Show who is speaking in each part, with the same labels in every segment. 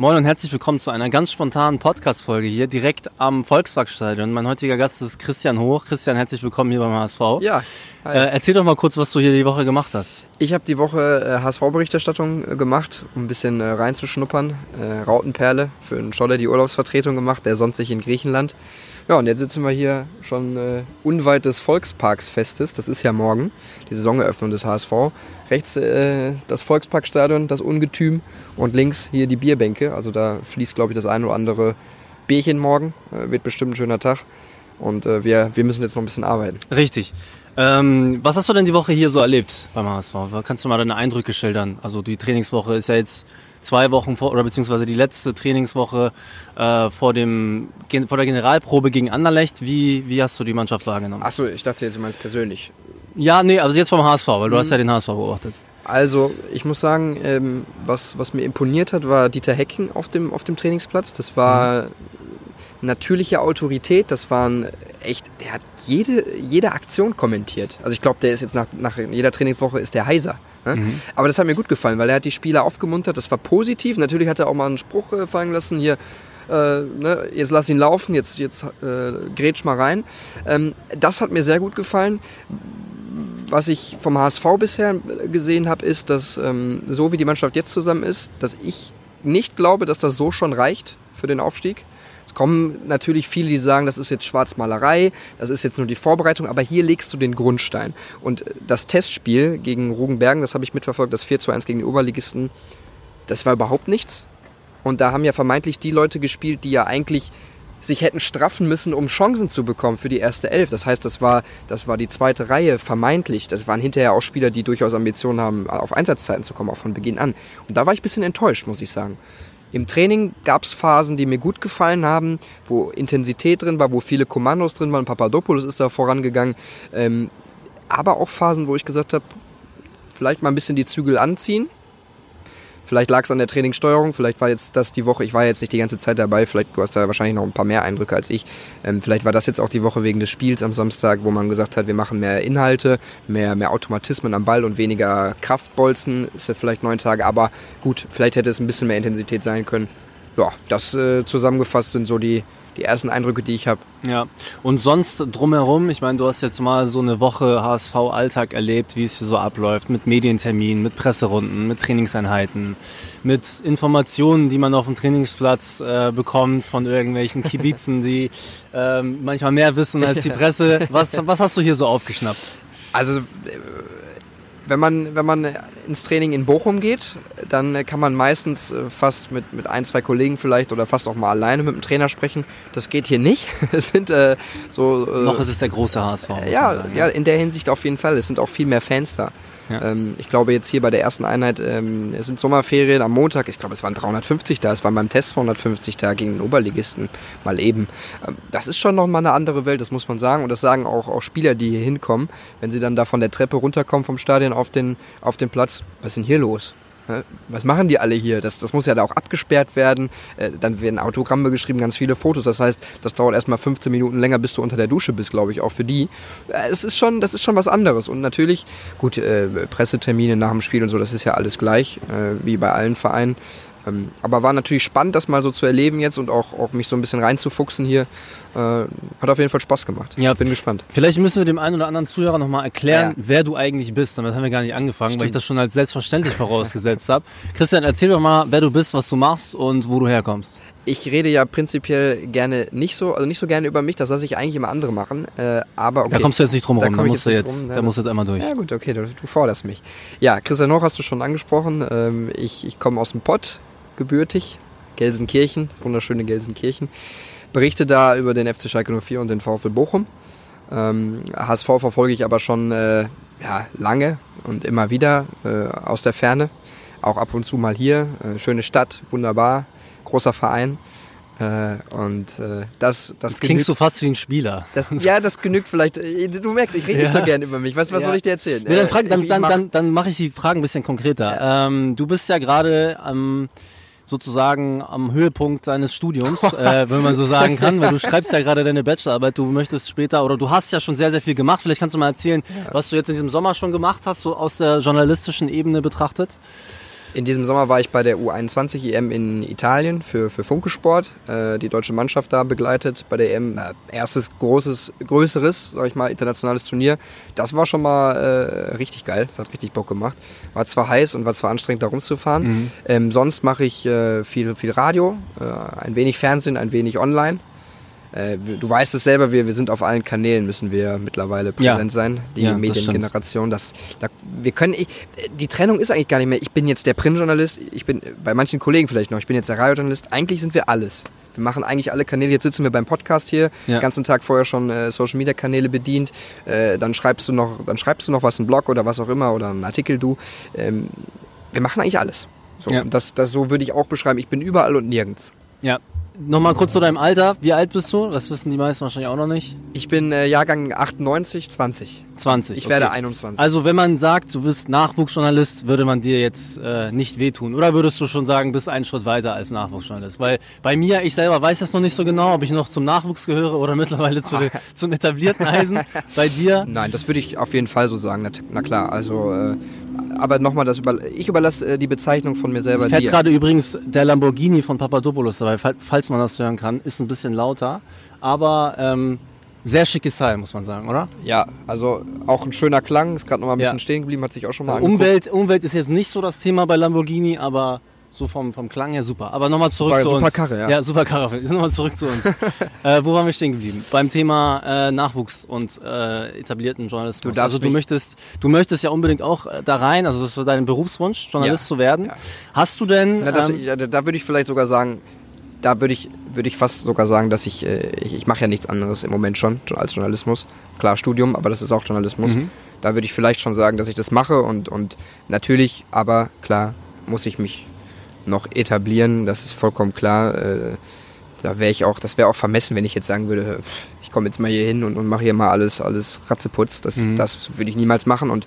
Speaker 1: Moin und herzlich willkommen zu einer ganz spontanen Podcast-Folge hier direkt am Volksparkstadion. Mein heutiger Gast ist Christian Hoch. Christian, herzlich willkommen hier beim HSV.
Speaker 2: Ja.
Speaker 1: Äh, erzähl doch mal kurz, was du hier die Woche gemacht hast.
Speaker 2: Ich habe die Woche äh, HSV-Berichterstattung äh, gemacht, um ein bisschen äh, reinzuschnuppern. Äh, Rautenperle für einen Scholle die Urlaubsvertretung gemacht, der sonst sich in Griechenland. Ja, und jetzt sitzen wir hier schon äh, unweit des Volksparksfestes. Das ist ja morgen, die Saisoneröffnung des HSV. Rechts äh, das Volksparkstadion, das Ungetüm. Und links hier die Bierbänke. Also da fließt, glaube ich, das ein oder andere Bierchen morgen. Äh, wird bestimmt ein schöner Tag. Und äh, wir, wir müssen jetzt noch ein bisschen arbeiten.
Speaker 1: Richtig. Ähm, was hast du denn die Woche hier so erlebt beim HSV? Kannst du mal deine Eindrücke schildern? Also die Trainingswoche ist ja jetzt zwei Wochen vor, oder beziehungsweise die letzte Trainingswoche äh, vor, dem, vor der Generalprobe gegen Anderlecht. Wie, wie hast du die Mannschaft wahrgenommen?
Speaker 2: Achso, ich dachte jetzt, du meinst persönlich.
Speaker 1: Ja, nee, also jetzt vom HSV, weil du
Speaker 2: Mhm.
Speaker 1: hast ja den HSV beobachtet.
Speaker 2: Also, ich muss sagen, ähm, was, was mir imponiert hat, war Dieter Hecking auf dem, auf dem Trainingsplatz. Das war natürliche Autorität. Das waren echt, der hat jede, jede Aktion kommentiert. Also ich glaube, der ist jetzt nach, nach jeder Trainingswoche ist der heiser. Ne?
Speaker 1: Mhm.
Speaker 2: Aber das hat mir gut gefallen, weil er hat die Spieler aufgemuntert. Das war positiv. Natürlich hat er auch mal einen Spruch äh, fallen lassen hier. Äh, ne, jetzt lass ihn laufen, jetzt, jetzt äh, grätsch mal rein. Ähm, das hat mir sehr gut gefallen. Was ich vom HSV bisher gesehen habe, ist, dass ähm, so wie die Mannschaft jetzt zusammen ist, dass ich nicht glaube, dass das so schon reicht für den Aufstieg. Es kommen natürlich viele, die sagen, das ist jetzt Schwarzmalerei, das ist jetzt nur die Vorbereitung, aber hier legst du den Grundstein. Und das Testspiel gegen Rugenbergen, das habe ich mitverfolgt, das 4 zu 1 gegen die Oberligisten, das war überhaupt nichts. Und da haben ja vermeintlich die Leute gespielt, die ja eigentlich sich hätten straffen müssen, um Chancen zu bekommen für die erste Elf. Das heißt, das war, das war die zweite Reihe, vermeintlich. Das waren hinterher auch Spieler, die durchaus Ambitionen haben, auf Einsatzzeiten zu kommen, auch von Beginn an. Und da war ich ein bisschen enttäuscht, muss ich sagen. Im Training gab es Phasen, die mir gut gefallen haben, wo Intensität drin war, wo viele Kommandos drin waren. Papadopoulos ist da vorangegangen. Ähm, aber auch Phasen, wo ich gesagt habe, vielleicht mal ein bisschen die Zügel anziehen. Vielleicht lag es an der Trainingssteuerung, vielleicht war jetzt das die Woche, ich war jetzt nicht die ganze Zeit dabei, vielleicht du hast da wahrscheinlich noch ein paar mehr Eindrücke als ich. Ähm, vielleicht war das jetzt auch die Woche wegen des Spiels am Samstag, wo man gesagt hat, wir machen mehr Inhalte, mehr, mehr Automatismen am Ball und weniger Kraftbolzen. Ist ja vielleicht neun Tage, aber gut, vielleicht hätte es ein bisschen mehr Intensität sein können. Ja, das äh, zusammengefasst sind so die, die ersten Eindrücke, die ich habe.
Speaker 1: Ja, und sonst drumherum, ich meine, du hast jetzt mal so eine Woche HSV-Alltag erlebt, wie es hier so abläuft, mit Medienterminen, mit Presserunden, mit Trainingseinheiten, mit Informationen, die man auf dem Trainingsplatz äh, bekommt von irgendwelchen Kibizen, die ähm, manchmal mehr wissen als die Presse. Was, was hast du hier so aufgeschnappt?
Speaker 2: Also, äh, wenn man, wenn man ins Training in Bochum geht, dann kann man meistens äh, fast mit, mit ein, zwei Kollegen vielleicht oder fast auch mal alleine mit dem Trainer sprechen. Das geht hier nicht. Es sind äh, so. Äh,
Speaker 1: Noch ist es der große HSV.
Speaker 2: ja,
Speaker 1: sagen,
Speaker 2: ja, in der Hinsicht auf jeden Fall. Es sind auch viel mehr Fans da. Ähm, ich glaube jetzt hier bei der ersten Einheit, ähm, es sind Sommerferien am Montag, ich glaube es waren 350 da, es waren beim Test 250 da gegen den Oberligisten mal eben. Ähm, das ist schon nochmal eine andere Welt, das muss man sagen. Und das sagen auch, auch Spieler, die hier hinkommen, wenn sie dann da von der Treppe runterkommen vom Stadion auf den, auf den Platz. Was ist denn hier los? Was machen die alle hier? Das, das muss ja da auch abgesperrt werden. Äh, dann werden Autogramme geschrieben, ganz viele Fotos. Das heißt, das dauert erstmal 15 Minuten länger, bis du unter der Dusche bist, glaube ich, auch für die. Äh, es ist schon, das ist schon was anderes. Und natürlich, gut, äh, Pressetermine nach dem Spiel und so, das ist ja alles gleich, äh, wie bei allen Vereinen. Ähm, aber war natürlich spannend, das mal so zu erleben jetzt und auch, auch mich so ein bisschen reinzufuchsen hier. Äh, hat auf jeden Fall Spaß gemacht.
Speaker 1: Ja.
Speaker 2: Bin gespannt.
Speaker 1: Vielleicht müssen wir dem einen oder anderen Zuhörer nochmal erklären,
Speaker 2: Ja.
Speaker 1: wer du eigentlich bist. Damit haben wir gar nicht angefangen, weil ich
Speaker 2: Stimmt.
Speaker 1: das schon als selbstverständlich vorausgesetzt habe. Christian, erzähl doch mal, wer du bist, was du machst und wo du herkommst.
Speaker 2: Ich rede ja prinzipiell gerne nicht so, also nicht so gerne über mich, das lasse ich eigentlich immer andere machen. Äh, aber okay.
Speaker 1: Da kommst du jetzt nicht drum
Speaker 2: Da
Speaker 1: rum. Da,
Speaker 2: ich
Speaker 1: musst du
Speaker 2: jetzt drum,
Speaker 1: da
Speaker 2: ne?
Speaker 1: musst du jetzt einmal durch.
Speaker 2: Ja gut, okay, du, du forderst mich. Ja, Christian Hoch hast du schon angesprochen. Ähm, ich, ich komme aus dem Pott, gebürtig, Gelsenkirchen, wunderschöne Gelsenkirchen. Berichte da über den FC Schalke 04 und den VfL Bochum. Ähm, HSV verfolge ich aber schon äh, ja, lange und immer wieder äh, aus der Ferne. Auch ab und zu mal hier. Äh, schöne Stadt, wunderbar, großer Verein. Äh, und äh, das, das
Speaker 1: Jetzt klingst du fast wie ein Spieler.
Speaker 2: das, ja, das genügt vielleicht. äh, Du merkst, ich rede nicht
Speaker 1: Ja.
Speaker 2: so gern über mich. Was, was
Speaker 1: Ja.
Speaker 2: soll ich dir erzählen?
Speaker 1: Nee, dann frag, dann,
Speaker 2: ich- ich
Speaker 1: dann,
Speaker 2: mach-
Speaker 1: dann, dann mache ich die Fragen ein bisschen konkreter. Ähm, du bist ja gerade am sozusagen am Höhepunkt deines Studiums, äh, wenn man so sagen kann, weil du schreibst ja gerade deine Bachelorarbeit, du möchtest später oder du hast ja schon sehr, sehr viel gemacht. Vielleicht kannst du mal erzählen, was du jetzt in diesem Sommer schon gemacht hast, so aus der journalistischen Ebene betrachtet.
Speaker 2: In diesem Sommer war ich bei der U21 EM in Italien für, für Funkesport, äh, die deutsche Mannschaft da begleitet bei der EM. Äh, erstes großes, größeres, sag ich mal, internationales Turnier. Das war schon mal äh, richtig geil. Das hat richtig Bock gemacht. War zwar heiß und war zwar anstrengend, da rumzufahren. Mhm. Ähm, sonst mache ich äh, viel, viel Radio, äh, ein wenig Fernsehen, ein wenig online. Äh, du weißt es selber, wir, wir sind auf allen Kanälen, müssen wir mittlerweile präsent ja. sein, die ja, Mediengeneration. Das, das, wir können, ich, die Trennung ist eigentlich gar nicht mehr, ich bin jetzt der Printjournalist, ich bin bei manchen Kollegen vielleicht noch, ich bin jetzt der Radiojournalist, eigentlich sind wir alles. Wir machen eigentlich alle Kanäle. Jetzt sitzen wir beim Podcast hier, ja. den ganzen Tag vorher schon äh, Social Media Kanäle bedient. Äh, dann schreibst du noch, dann schreibst du noch was, einen Blog oder was auch immer oder einen Artikel du. Ähm, wir machen eigentlich alles. So, ja. das, das so würde ich auch beschreiben. Ich bin überall und nirgends.
Speaker 1: Ja, Nochmal kurz zu deinem Alter. Wie alt bist du? Das wissen die meisten wahrscheinlich auch noch nicht.
Speaker 2: Ich bin äh, Jahrgang 98, 20.
Speaker 1: 20.
Speaker 2: Ich okay. werde 21.
Speaker 1: Also wenn man sagt, du bist Nachwuchsjournalist, würde man dir jetzt äh, nicht wehtun. Oder würdest du schon sagen, bist einen Schritt weiter als Nachwuchsjournalist? Weil bei mir, ich selber weiß das noch nicht so genau, ob ich noch zum Nachwuchs gehöre oder mittlerweile zu, zum etablierten Eisen. bei dir?
Speaker 2: Nein, das würde ich auf jeden Fall so sagen. Na, na klar, also äh, aber nochmal, das über, ich überlasse äh, die Bezeichnung von mir selber
Speaker 1: Es fährt gerade übrigens der Lamborghini von Papadopoulos dabei, falls man das hören kann, ist ein bisschen lauter, aber ähm, sehr schickes Teil, muss man sagen, oder?
Speaker 2: Ja, also auch ein schöner Klang, ist gerade noch mal ein bisschen ja. stehen geblieben, hat sich auch schon mal
Speaker 1: angeguckt. Umwelt, Umwelt ist jetzt nicht so das Thema bei Lamborghini, aber so vom, vom Klang her super. Aber nochmal zurück
Speaker 2: super,
Speaker 1: zu
Speaker 2: super
Speaker 1: uns.
Speaker 2: Karre, ja.
Speaker 1: Ja, super Karre. Nochmal zurück zu uns. äh, wo waren wir stehen geblieben? Beim Thema äh, Nachwuchs und äh, etablierten Journalismus. Du also du möchtest, du möchtest ja unbedingt auch äh, da rein, also das ist dein Berufswunsch, Journalist ja. zu werden. Ja. Hast du denn...
Speaker 2: Na, das, ähm, da würde ich vielleicht sogar sagen, da würde ich, würde ich fast sogar sagen, dass ich, äh, ich, ich mache ja nichts anderes im Moment schon als Journalismus. Klar, Studium, aber das ist auch Journalismus. Mhm. Da würde ich vielleicht schon sagen, dass ich das mache und, und natürlich, aber klar, muss ich mich noch etablieren, das ist vollkommen klar. Äh, da wäre ich auch, das wäre auch vermessen, wenn ich jetzt sagen würde, ich komme jetzt mal hier hin und, und mache hier mal alles, alles Ratzeputz. Das, mhm. das würde ich niemals machen und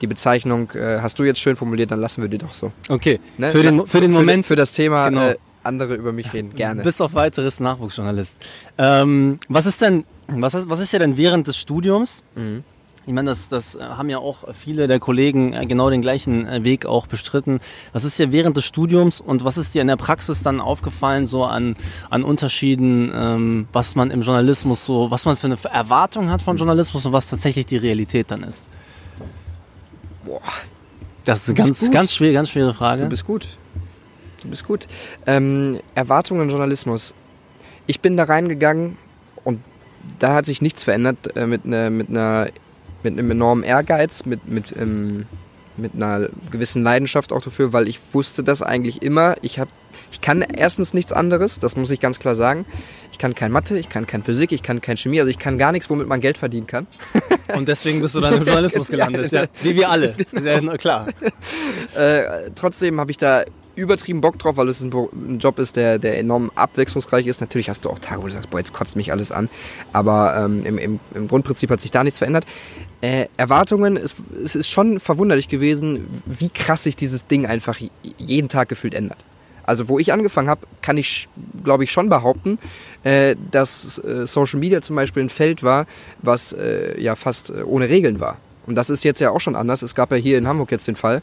Speaker 2: die Bezeichnung äh, hast du jetzt schön formuliert, dann lassen wir die doch so.
Speaker 1: Okay. Ne? Für, den, für den Moment.
Speaker 2: Für, für das Thema genau. äh, andere über mich reden, gerne.
Speaker 1: Bis auf weiteres Nachwuchsjournalist. Ähm, was ist denn, was ist, was ist ja denn während des Studiums? Mhm. Ich meine, das, das haben ja auch viele der Kollegen äh, genau den gleichen äh, Weg auch bestritten. Was ist dir während des Studiums und was ist dir in der Praxis dann aufgefallen, so an, an Unterschieden, ähm, was man im Journalismus so, was man für eine Erwartung hat von Journalismus und was tatsächlich die Realität dann ist? Boah. Das ist eine ganz, ganz, schwere, ganz schwere Frage.
Speaker 2: Du bist gut. Du bist gut. Ähm, Erwartungen im Journalismus. Ich bin da reingegangen und da hat sich nichts verändert äh, mit, ne, mit einer mit einem enormen Ehrgeiz, mit, mit, ähm, mit einer gewissen Leidenschaft auch dafür, weil ich wusste das eigentlich immer. Ich habe ich kann erstens nichts anderes, das muss ich ganz klar sagen. Ich kann kein Mathe, ich kann kein Physik, ich kann kein Chemie, also ich kann gar nichts, womit man Geld verdienen kann.
Speaker 1: Und deswegen bist du dann im Journalismus gelandet, ja, wie wir alle. Ja, klar.
Speaker 2: Äh, trotzdem habe ich da übertrieben Bock drauf, weil es ein, ein, Job ist, der, der enorm abwechslungsreich ist. Natürlich hast du auch Tage, wo du sagst, boah, jetzt kotzt mich alles an. Aber ähm, im, im, im Grundprinzip hat sich da nichts verändert. Äh, Erwartungen, es, es ist schon verwunderlich gewesen, wie krass sich dieses Ding einfach jeden Tag gefühlt ändert. Also wo ich angefangen habe, kann ich, glaube ich, schon behaupten, äh, dass äh, Social Media zum Beispiel ein Feld war, was äh, ja fast äh, ohne Regeln war. Und das ist jetzt ja auch schon anders. Es gab ja hier in Hamburg jetzt den Fall,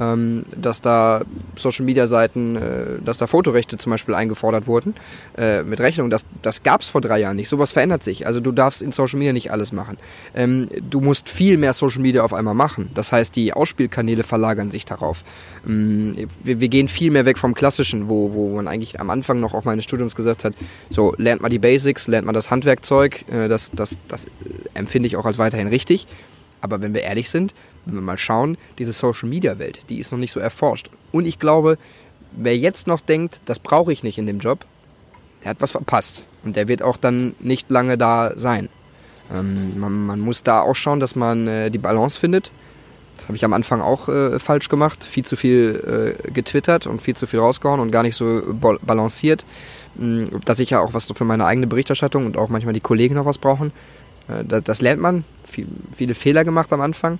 Speaker 2: ähm, dass da Social Media Seiten, äh, dass da Fotorechte zum Beispiel eingefordert wurden äh, mit Rechnung. Das, das gab es vor drei Jahren nicht. Sowas verändert sich. Also du darfst in Social Media nicht alles machen. Ähm, du musst viel mehr Social Media auf einmal machen. Das heißt, die Ausspielkanäle verlagern sich darauf. Ähm, wir, wir, gehen viel mehr weg vom Klassischen, wo, wo man eigentlich am Anfang noch auch meines Studiums gesagt hat, so lernt mal die Basics, lernt mal das Handwerkzeug. Äh, das, das, das empfinde ich auch als weiterhin richtig. Aber wenn wir ehrlich sind, wenn wir mal schauen, diese Social-Media-Welt, die ist noch nicht so erforscht. Und ich glaube, wer jetzt noch denkt, das brauche ich nicht in dem Job, der hat was verpasst. Und der wird auch dann nicht lange da sein. Ähm, man, man, muss da auch schauen, dass man äh, die Balance findet. Das habe ich am Anfang auch äh, falsch gemacht. Viel zu viel äh, getwittert und viel zu viel rausgehauen und gar nicht so balanciert. Ähm, dass ich ja auch was für meine eigene Berichterstattung und auch manchmal die Kollegen noch was brauchen. Äh, das, das, lernt man. Viel, viele Fehler gemacht am Anfang.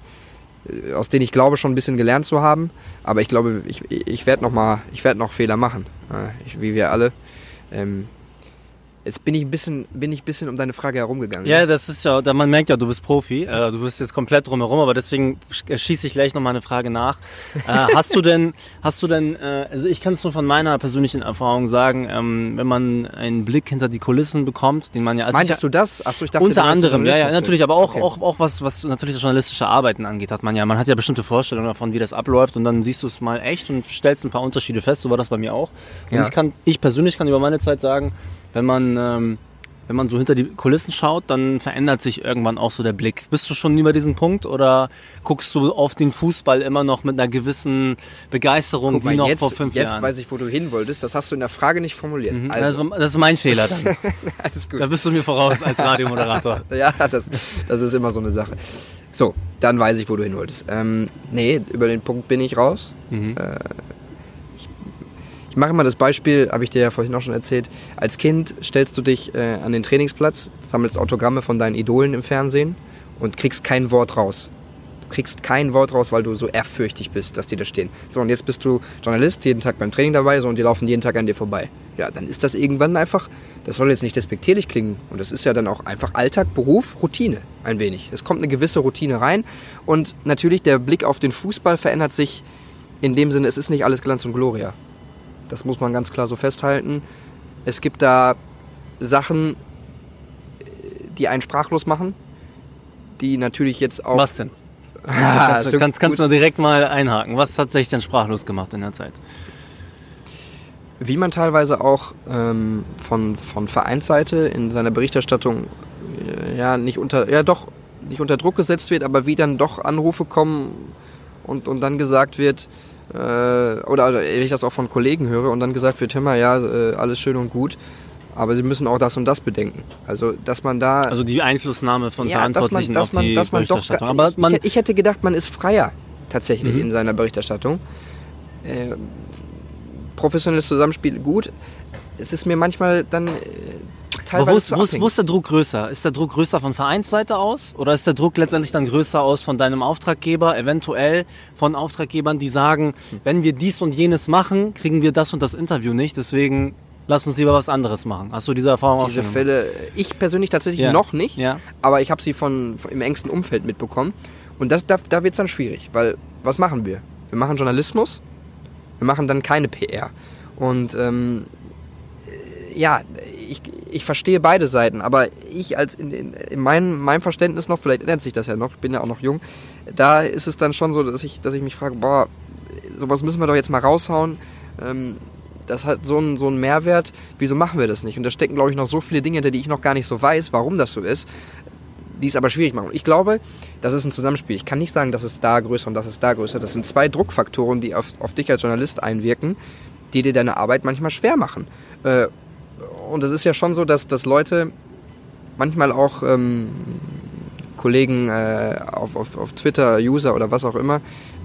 Speaker 2: Äh, aus denen ich glaube schon ein bisschen gelernt zu haben. Aber ich glaube, ich, ich werde noch mal, noch Fehler machen, äh, ich, wie wir alle. Ähm, Jetzt bin ich ein bisschen, bin ich ein bisschen um deine Frage herumgegangen.
Speaker 1: Ja, das ist ja, man merkt ja, du bist Profi, äh, du bist jetzt komplett drumherum, aber deswegen schieße ich gleich noch mal eine Frage nach. äh, hast du denn, hast du denn, äh, also ich kann es nur von meiner persönlichen Erfahrung sagen, ähm, wenn man einen Blick hinter die Kulissen bekommt, den man ja...
Speaker 2: Meintest ja, du das? Achso, ich dachte,
Speaker 1: unter anderem, ja, ja, natürlich, aber auch, okay. auch, auch was, was natürlich das journalistische Arbeiten angeht, hat man ja, man hat ja bestimmte Vorstellungen davon, wie das abläuft und dann siehst du es mal echt und stellst ein paar Unterschiede fest, so war das bei mir auch. Und ja. ich kann, ich persönlich kann über meine Zeit sagen, wenn man, ähm, wenn man so hinter die Kulissen schaut, dann verändert sich irgendwann auch so der Blick. Bist du schon über diesen Punkt oder guckst du auf den Fußball immer noch mit einer gewissen Begeisterung
Speaker 2: Guck
Speaker 1: wie noch
Speaker 2: jetzt,
Speaker 1: vor fünf
Speaker 2: jetzt
Speaker 1: Jahren?
Speaker 2: Jetzt weiß ich, wo du hin wolltest. Das hast du in der Frage nicht formuliert.
Speaker 1: Mhm, also. das, ist mein Fehler dann.
Speaker 2: Alles gut.
Speaker 1: Da bist du mir voraus als Radiomoderator.
Speaker 2: ja, das, das ist immer so eine Sache. So, dann weiß ich, wo du hin wolltest. Ähm, nee, über den Punkt bin ich raus. Mhm. Äh, ich mache immer das Beispiel, habe ich dir ja vorhin auch schon erzählt. Als Kind stellst du dich äh, an den Trainingsplatz, sammelst Autogramme von deinen Idolen im Fernsehen und kriegst kein Wort raus. Du kriegst kein Wort raus, weil du so ehrfürchtig bist, dass die da stehen. So, und jetzt bist du Journalist, jeden Tag beim Training dabei, so, und die laufen jeden Tag an dir vorbei. Ja, dann ist das irgendwann einfach, das soll jetzt nicht despektierlich klingen, und das ist ja dann auch einfach Alltag, Beruf, Routine, ein wenig. Es kommt eine gewisse Routine rein, und natürlich der Blick auf den Fußball verändert sich in dem Sinne, es ist nicht alles Glanz und Gloria. Das muss man ganz klar so festhalten. Es gibt da Sachen, die einen sprachlos machen, die natürlich jetzt auch.
Speaker 1: Was denn? Also kannst, du, kannst, kannst du direkt mal einhaken. Was hat sich denn sprachlos gemacht in der Zeit?
Speaker 2: Wie man teilweise auch ähm, von, von Vereinsseite in seiner Berichterstattung äh, ja nicht unter ja doch nicht unter Druck gesetzt wird, aber wie dann doch Anrufe kommen und, und dann gesagt wird, äh, oder, oder ich das auch von Kollegen höre und dann gesagt wird, immer ja, äh, alles schön und gut, aber sie müssen auch das und das bedenken. Also, dass man da...
Speaker 1: Also die Einflussnahme von ja, Verantwortlichen dass man, dass auf die dass man Berichterstattung.
Speaker 2: Doch, aber man, ich, ich, hätte gedacht, man ist freier tatsächlich mhm. in seiner Berichterstattung. Äh, professionelles Zusammenspiel gut. Es ist mir manchmal dann... Äh,
Speaker 1: aber wo ist, wo, ist, wo ist der Druck größer? Ist der Druck größer von Vereinsseite aus oder ist der Druck letztendlich dann größer aus von deinem Auftraggeber, eventuell von Auftraggebern, die sagen, hm. wenn wir dies und jenes machen, kriegen wir das und das Interview nicht, deswegen lass uns lieber was anderes machen. Hast du diese Erfahrung
Speaker 2: diese
Speaker 1: auch schon
Speaker 2: Fälle, ich persönlich tatsächlich ja. noch nicht, ja. aber ich habe sie von, von, im engsten Umfeld mitbekommen und das, da, da wird es dann schwierig, weil was machen wir? Wir machen Journalismus, wir machen dann keine PR und ähm, ja, ich, ich verstehe beide Seiten, aber ich als in, in, in meinem, meinem Verständnis noch, vielleicht ändert sich das ja noch, ich bin ja auch noch jung, da ist es dann schon so, dass ich, dass ich mich frage, boah, sowas müssen wir doch jetzt mal raushauen. Ähm, das hat so einen, so einen Mehrwert, wieso machen wir das nicht? Und da stecken, glaube ich, noch so viele Dinge hinter, die ich noch gar nicht so weiß, warum das so ist, die es aber schwierig machen. Ich glaube, das ist ein Zusammenspiel. Ich kann nicht sagen, das ist da größer und das ist da größer. Das sind zwei Druckfaktoren, die auf, auf dich als Journalist einwirken, die dir deine Arbeit manchmal schwer machen. Äh, und es ist ja schon so, dass, dass Leute manchmal auch ähm, Kollegen äh, auf, auf, auf Twitter, User oder was auch immer,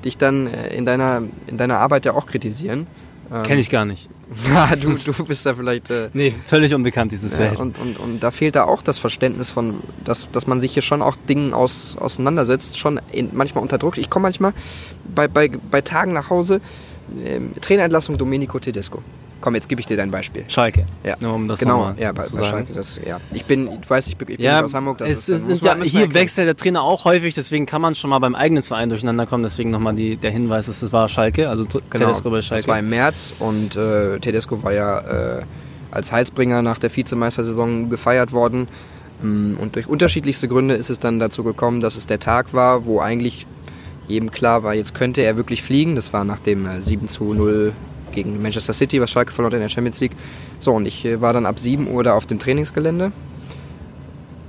Speaker 2: dich dann äh, in, deiner, in deiner Arbeit ja auch kritisieren.
Speaker 1: Ähm, Kenne ich gar nicht.
Speaker 2: Ja, du, du bist da vielleicht. Äh,
Speaker 1: nee, völlig unbekannt, dieses
Speaker 2: ja,
Speaker 1: Feld.
Speaker 2: Und, und, und da fehlt da auch das Verständnis von, dass, dass man sich hier schon auch Dingen aus, auseinandersetzt, schon in, manchmal unter Druck. Ich komme manchmal bei, bei, bei Tagen nach Hause, äh, Trainerentlassung Domenico Tedesco. Komm, jetzt gebe ich dir dein Beispiel.
Speaker 1: Schalke.
Speaker 2: Ja,
Speaker 1: um das
Speaker 2: genau. Ja, bei, bei Schalke. Das, ja. Ich bin, ich weiß, ich bin, ich bin
Speaker 1: ja,
Speaker 2: aus Hamburg. Das
Speaker 1: es ist, sind ja, hier wechselt der Trainer auch häufig, deswegen kann man schon mal beim eigenen Verein durcheinander kommen. Deswegen nochmal der Hinweis, dass das war Schalke, also
Speaker 2: genau, Tedesco bei Schalke. Das war im März und äh, Tedesco war ja äh, als Heilsbringer nach der Vizemeistersaison gefeiert worden. Mm, und durch unterschiedlichste Gründe ist es dann dazu gekommen, dass es der Tag war, wo eigentlich jedem klar war, jetzt könnte er wirklich fliegen. Das war nach dem 7 äh, zu 0 gegen Manchester City, was Schalke verlor in der Champions League. So, und ich äh, war dann ab 7 Uhr da auf dem Trainingsgelände.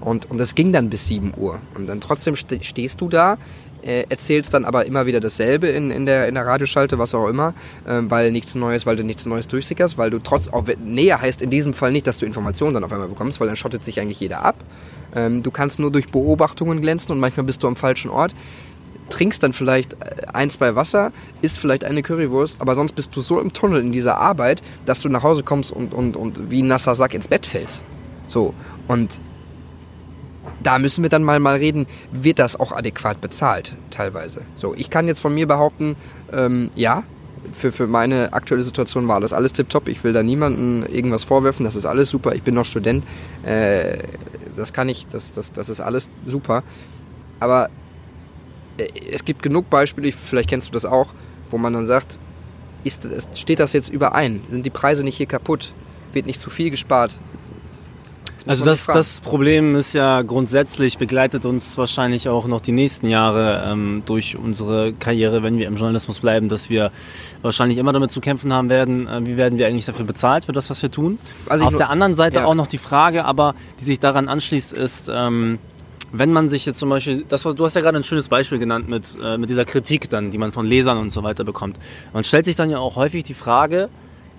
Speaker 2: Und, und das ging dann bis 7 Uhr. Und dann trotzdem stehst du da, äh, erzählst dann aber immer wieder dasselbe in, in, der, in der Radioschalte, was auch immer, äh, weil nichts Neues, weil du nichts Neues durchsickerst, weil du trotz, auch näher heißt in diesem Fall nicht, dass du Informationen dann auf einmal bekommst, weil dann schottet sich eigentlich jeder ab. Ähm, du kannst nur durch Beobachtungen glänzen und manchmal bist du am falschen Ort trinkst dann vielleicht äh, ein, zwei Wasser, isst vielleicht eine Currywurst, aber sonst bist du so im Tunnel in dieser Arbeit, dass du nach Hause kommst und, und, und wie ein nasser Sack ins Bett fällst. So, und da müssen wir dann mal, mal reden, wird das auch adäquat bezahlt, teilweise. So, ich kann jetzt von mir behaupten, ähm, ja, für, für meine aktuelle Situation war das alles tipptopp. Ich will da niemandem irgendwas vorwerfen. Das ist alles super. Ich bin noch Student. Äh, das kann ich, das, das, das ist alles super. Aber es gibt genug Beispiele, vielleicht kennst du das auch, wo man dann sagt, ist, steht das jetzt überein? Sind die Preise nicht hier kaputt? Wird nicht zu viel gespart?
Speaker 1: Also das, das Problem ist ja grundsätzlich, begleitet uns wahrscheinlich auch noch die nächsten Jahre ähm, durch unsere Karriere, wenn wir im Journalismus bleiben, dass wir wahrscheinlich immer damit zu kämpfen haben werden, äh, wie werden wir eigentlich dafür bezahlt für das, was wir tun. Also Auf der anderen Seite ja. auch noch die Frage, aber die sich daran anschließt, ist, ähm, wenn man sich jetzt zum Beispiel, das, du hast ja gerade ein schönes Beispiel genannt mit, äh, mit dieser Kritik dann, die man von Lesern und so weiter bekommt. Man stellt sich dann ja auch häufig die Frage,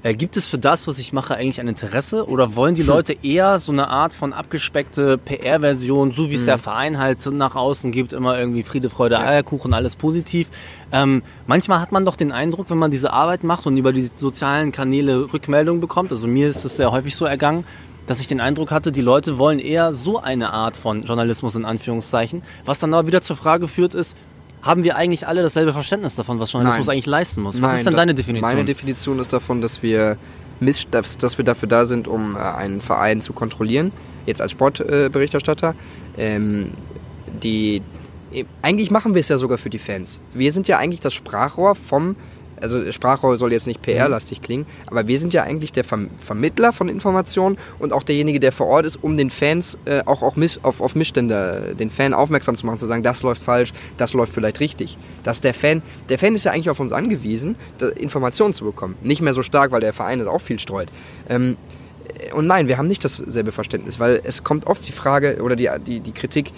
Speaker 1: äh, gibt es für das, was ich mache, eigentlich ein Interesse? Oder wollen die hm. Leute eher so eine Art von abgespeckte PR-Version, so wie es mhm. der Verein halt nach außen gibt, immer irgendwie Friede, Freude. Eierkuchen, alles positiv? Ähm, manchmal hat man doch den Eindruck, wenn man diese Arbeit macht und über die sozialen Kanäle Rückmeldungen bekommt, also mir ist es sehr häufig so ergangen, dass ich den Eindruck hatte, die Leute wollen eher so eine Art von Journalismus in Anführungszeichen, was dann aber wieder zur Frage führt ist, haben wir eigentlich alle dasselbe Verständnis davon, was Journalismus Nein. eigentlich leisten muss? Was
Speaker 2: Nein,
Speaker 1: ist denn deine Definition?
Speaker 2: Meine Definition ist davon, dass wir, dass, dass wir dafür da sind, um äh, einen Verein zu kontrollieren, jetzt als Sportberichterstatter. Ähm, die, eigentlich machen wir es ja sogar für die Fans. Wir sind ja eigentlich das Sprachrohr vom also Sprachrohr soll jetzt nicht PR-lastig mhm. klingen, aber wir sind ja eigentlich der Ver Vermittler von Informationen und auch derjenige, der vor Ort ist, um den Fans äh, auch, auch miss auf, auf Missstände, den Fan aufmerksam zu machen, zu sagen, das läuft falsch, das läuft vielleicht richtig. Dass der Fan, der Fan ist ja eigentlich auf uns angewiesen, Informationen zu bekommen. Nicht mehr so stark, weil der Verein auch viel streut. Ähm, und nein, wir haben nicht dasselbe Verständnis, weil es kommt oft die Frage oder die, die, die Kritik,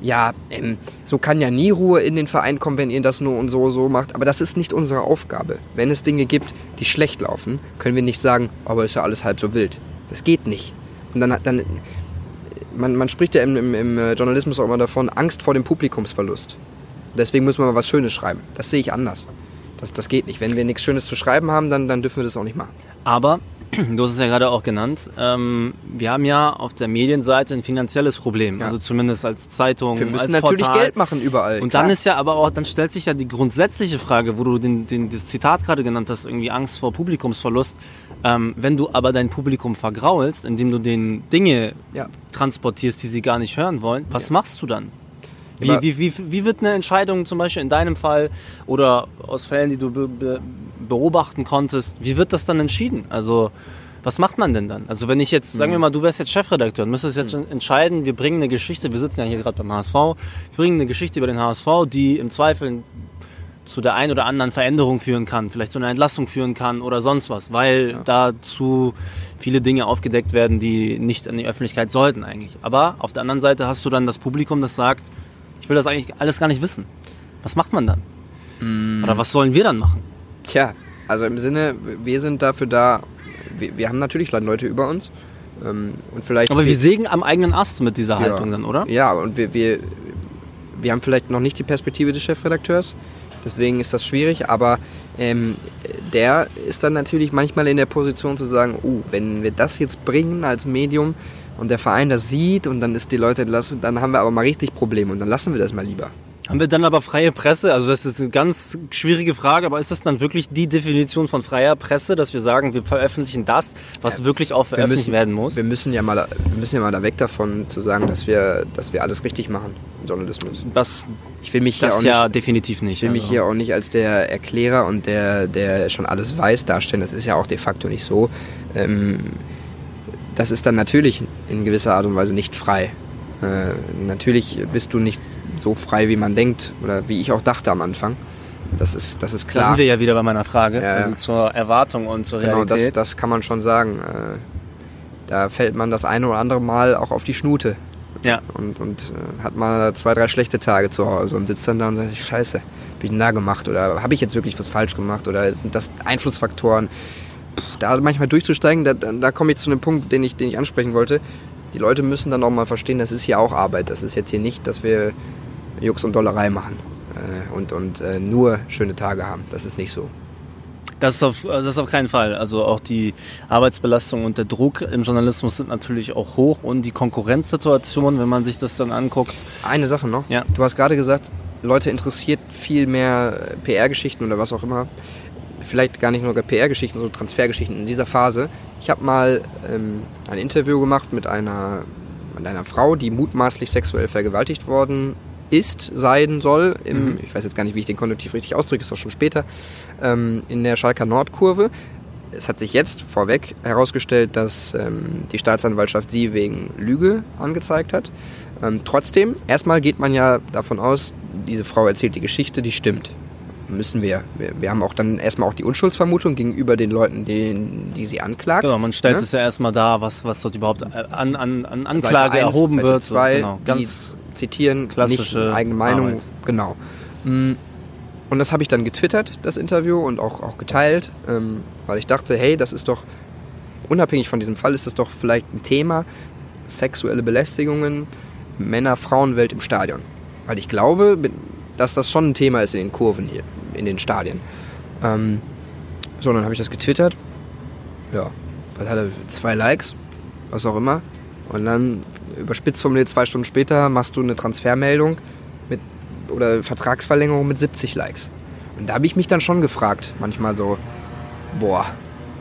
Speaker 2: ja, ähm, so kann ja nie Ruhe in den Verein kommen, wenn ihr das nur und so so macht. Aber das ist nicht unsere Aufgabe. Wenn es Dinge gibt, die schlecht laufen, können wir nicht sagen, aber ist ja alles halb so wild. Das geht nicht. Und dann, dann man, man spricht ja im, im, im Journalismus auch immer davon, Angst vor dem Publikumsverlust. Deswegen müssen wir mal was Schönes schreiben. Das sehe ich anders. Das, das geht nicht. Wenn wir nichts Schönes zu schreiben haben, dann, dann dürfen wir das auch nicht machen.
Speaker 1: Aber Du hast es ja gerade auch genannt. Ähm, wir haben ja auf der Medienseite ein finanzielles Problem, ja. also zumindest als Zeitung.
Speaker 2: Wir müssen
Speaker 1: als
Speaker 2: natürlich Portal. Geld machen überall.
Speaker 1: Und klar. dann ist ja aber auch, dann stellt sich ja die grundsätzliche Frage, wo du den, den, das Zitat gerade genannt hast, irgendwie Angst vor Publikumsverlust. Ähm, wenn du aber dein Publikum vergraulst, indem du den Dinge ja. transportierst, die sie gar nicht hören wollen, was ja. machst du dann? Wie, wie, wie, wie wird eine Entscheidung zum Beispiel in deinem Fall oder aus Fällen, die du be be beobachten konntest, wie wird das dann entschieden? Also was macht man denn dann? Also wenn ich jetzt, sagen wir mhm. mal, du wärst jetzt Chefredakteur und müsstest jetzt mhm. entscheiden, wir bringen eine Geschichte, wir sitzen ja hier gerade beim HSV, wir bringen eine Geschichte über den HSV, die im Zweifel zu der einen oder anderen Veränderung führen kann, vielleicht zu einer Entlassung führen kann oder sonst was, weil ja. dazu viele Dinge aufgedeckt werden, die nicht an die Öffentlichkeit sollten eigentlich. Aber auf der anderen Seite hast du dann das Publikum, das sagt, ich will das eigentlich alles gar nicht wissen. Was macht man dann? Mm. Oder was sollen wir dann machen?
Speaker 2: Tja, also im Sinne, wir sind dafür da, wir, wir haben natürlich Leute über uns. Ähm, und vielleicht
Speaker 1: Aber wir sägen am eigenen Ast mit dieser Haltung ja, dann, oder?
Speaker 2: Ja, und wir, wir, wir haben vielleicht noch nicht die Perspektive des Chefredakteurs. Deswegen ist das schwierig, aber ähm, der ist dann natürlich manchmal in der Position zu sagen, oh, wenn wir das jetzt bringen als Medium, und der Verein das sieht und dann ist die Leute entlassen, dann haben wir aber mal richtig Probleme und dann lassen wir das mal lieber.
Speaker 1: Haben wir dann aber freie Presse? Also das ist eine ganz schwierige Frage, aber ist das dann wirklich die Definition von freier Presse, dass wir sagen, wir veröffentlichen das, was ja, wirklich auch veröffentlicht müssen, werden muss?
Speaker 2: Wir müssen ja mal, wir müssen ja mal da weg davon zu sagen, dass wir, dass wir alles richtig machen im Journalismus.
Speaker 1: Das, ich will mich das hier auch nicht, ja definitiv nicht.
Speaker 2: Ich will also. mich hier auch nicht als der Erklärer und der, der schon alles weiß darstellen. Das ist ja auch de facto nicht so. Ähm, das ist dann natürlich in gewisser Art und Weise nicht frei. Äh, natürlich bist du nicht so frei, wie man denkt oder wie ich auch dachte am Anfang. Das ist, das ist klar. Da
Speaker 1: sind wir ja wieder bei meiner Frage, ja, also zur Erwartung und zur genau,
Speaker 2: Realität. Genau, das, das kann man schon sagen. Äh, da fällt man das eine oder andere Mal auch auf die Schnute. Ja. Und, und äh, hat mal zwei, drei schlechte Tage zu Hause und sitzt dann da und sagt, scheiße, bin ich da gemacht oder habe ich jetzt wirklich was falsch gemacht oder sind das Einflussfaktoren, da manchmal durchzusteigen, da, da komme ich zu einem Punkt, den ich, den ich ansprechen wollte. Die Leute müssen dann auch mal verstehen, das ist hier auch Arbeit. Das ist jetzt hier nicht, dass wir Jux und Dollerei machen äh, und, und äh, nur schöne Tage haben. Das ist nicht so.
Speaker 1: Das ist, auf, das ist auf keinen Fall. Also auch die Arbeitsbelastung und der Druck im Journalismus sind natürlich auch hoch und die Konkurrenzsituation, wenn man sich das dann anguckt.
Speaker 2: Eine Sache noch. Ja. Du hast gerade gesagt, Leute interessiert viel mehr PR-Geschichten oder was auch immer vielleicht gar nicht nur PR-Geschichten, sondern Transfergeschichten in dieser Phase. Ich habe mal ähm, ein Interview gemacht mit einer, mit einer Frau, die mutmaßlich sexuell vergewaltigt worden ist, sein soll. Im, mhm. Ich weiß jetzt gar nicht, wie ich den Konjunktiv richtig ausdrücke, ist doch schon später, ähm, in der Schalker Nordkurve. Es hat sich jetzt vorweg herausgestellt, dass ähm, die Staatsanwaltschaft sie wegen Lüge angezeigt hat. Ähm, trotzdem, erstmal geht man ja davon aus, diese Frau erzählt die Geschichte, die stimmt müssen wir. wir. Wir haben auch dann erstmal auch die Unschuldsvermutung gegenüber den Leuten, die, die sie anklagt.
Speaker 1: Genau, man stellt ne? es ja erstmal dar, was, was dort überhaupt an, an, an Anklage eins, erhoben Seite wird.
Speaker 2: Zwei, genau, ganz zitieren, klassische nicht eigene Meinung. Arbeit. Genau. Mm, und das habe ich dann getwittert, das Interview, und auch, auch geteilt, ähm, weil ich dachte, hey, das ist doch, unabhängig von diesem Fall, ist das doch vielleicht ein Thema, sexuelle Belästigungen, Männer-Frauen-Welt im Stadion. Weil ich glaube, dass das schon ein Thema ist in den Kurven hier, in den Stadien. Ähm, so, dann habe ich das getwittert. Ja, was hat er? Zwei Likes, was auch immer. Und dann überspitzt formuliert zwei Stunden später machst du eine Transfermeldung mit oder Vertragsverlängerung mit 70 Likes. Und da habe ich mich dann schon gefragt, manchmal so, boah,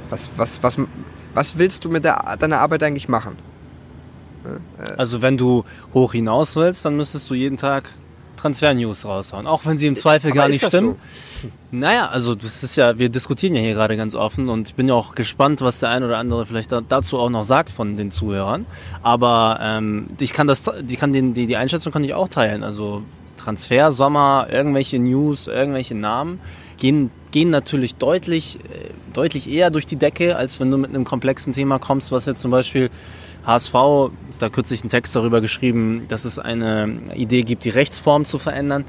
Speaker 2: was, was, was, was willst du mit der, deiner Arbeit eigentlich machen?
Speaker 1: Also wenn du hoch hinaus willst, dann müsstest du jeden Tag Transfer-News raushauen, auch wenn sie im Zweifel Aber gar nicht stimmen. So? Naja, also das ist ja, wir diskutieren ja hier gerade ganz offen und ich bin ja auch gespannt, was der ein oder andere vielleicht dazu auch noch sagt von den Zuhörern. Aber ähm, ich kann das, die kann den, die, die Einschätzung kann ich auch teilen. Also Transfer, Sommer, irgendwelche News, irgendwelche Namen gehen, gehen natürlich deutlich, äh, deutlich eher durch die Decke, als wenn du mit einem komplexen Thema kommst, was jetzt zum Beispiel HSV da kürzlich einen Text darüber geschrieben, dass es eine Idee gibt, die Rechtsform zu verändern.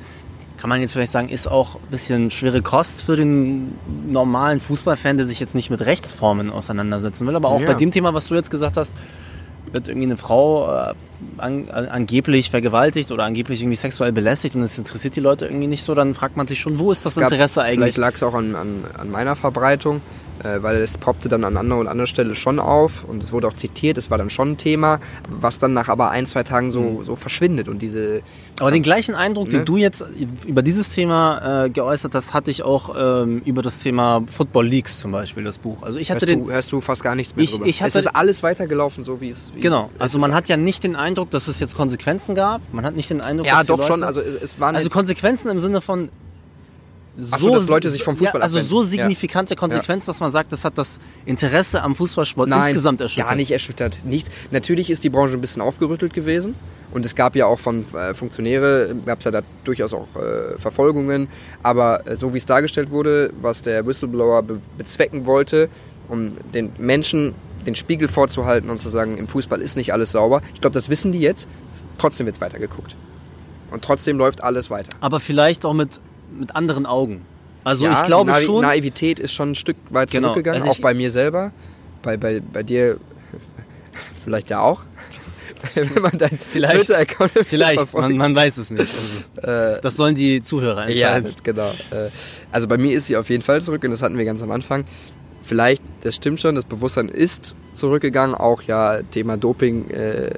Speaker 1: Kann man jetzt vielleicht sagen, ist auch ein bisschen schwere Kost für den normalen Fußballfan, der sich jetzt nicht mit Rechtsformen auseinandersetzen will. Aber auch ja. bei dem Thema, was du jetzt gesagt hast, wird irgendwie eine Frau äh, an, angeblich vergewaltigt oder angeblich irgendwie sexuell belästigt und es interessiert die Leute irgendwie nicht so, dann fragt man sich schon, wo ist das gab, Interesse eigentlich?
Speaker 2: Vielleicht lag es auch an, an, an meiner Verbreitung weil es poppte dann an anderer und anderer Stelle schon auf und es wurde auch zitiert, es war dann schon ein Thema, was dann nach aber ein, zwei Tagen so, mhm. so verschwindet und diese...
Speaker 1: Aber den gleichen Eindruck, ne? den du jetzt über dieses Thema äh, geäußert hast, hatte ich auch ähm, über das Thema Football Leagues zum Beispiel, das Buch. Also ich hatte
Speaker 2: hörst,
Speaker 1: den,
Speaker 2: du, hörst du fast gar nichts mehr
Speaker 1: ich, drüber. Ich hatte,
Speaker 2: es ist alles weitergelaufen, so wie es... Wie
Speaker 1: genau, also man hat ja nicht den Eindruck, dass es jetzt Konsequenzen gab, man hat nicht den Eindruck,
Speaker 2: ja,
Speaker 1: dass
Speaker 2: doch Leute, schon, also es, es waren...
Speaker 1: Also Konsequenzen im Sinne von,
Speaker 2: so, so, dass Leute sich vom Fußball
Speaker 1: ja, Also so signifikante ja. Konsequenz, dass man sagt, das hat das Interesse am Fußballsport
Speaker 2: Nein,
Speaker 1: insgesamt erschüttert.
Speaker 2: gar nicht erschüttert. Nicht. Natürlich ist die Branche ein bisschen aufgerüttelt gewesen. Und es gab ja auch von äh, Funktionäre, gab es ja da durchaus auch äh, Verfolgungen. Aber äh, so wie es dargestellt wurde, was der Whistleblower be bezwecken wollte, um den Menschen den Spiegel vorzuhalten und zu sagen, im Fußball ist nicht alles sauber. Ich glaube, das wissen die jetzt. Trotzdem wird es weitergeguckt. Und trotzdem läuft alles weiter.
Speaker 1: Aber vielleicht auch mit mit anderen Augen. Also ja, ich glaube
Speaker 2: Naiv
Speaker 1: schon.
Speaker 2: Naivität ist schon ein Stück weit genau. zurückgegangen, also auch bei mir selber. Bei, bei, bei dir vielleicht ja auch.
Speaker 1: Wenn man dein Twitter-Account Vielleicht, man, man, weiß es nicht. Also, äh, das sollen die Zuhörer entscheiden.
Speaker 2: Ja, genau. Äh, also bei mir ist sie auf jeden Fall zurück und das hatten wir ganz am Anfang. Vielleicht, das stimmt schon, das Bewusstsein ist zurückgegangen. Auch ja, Thema Doping. Äh,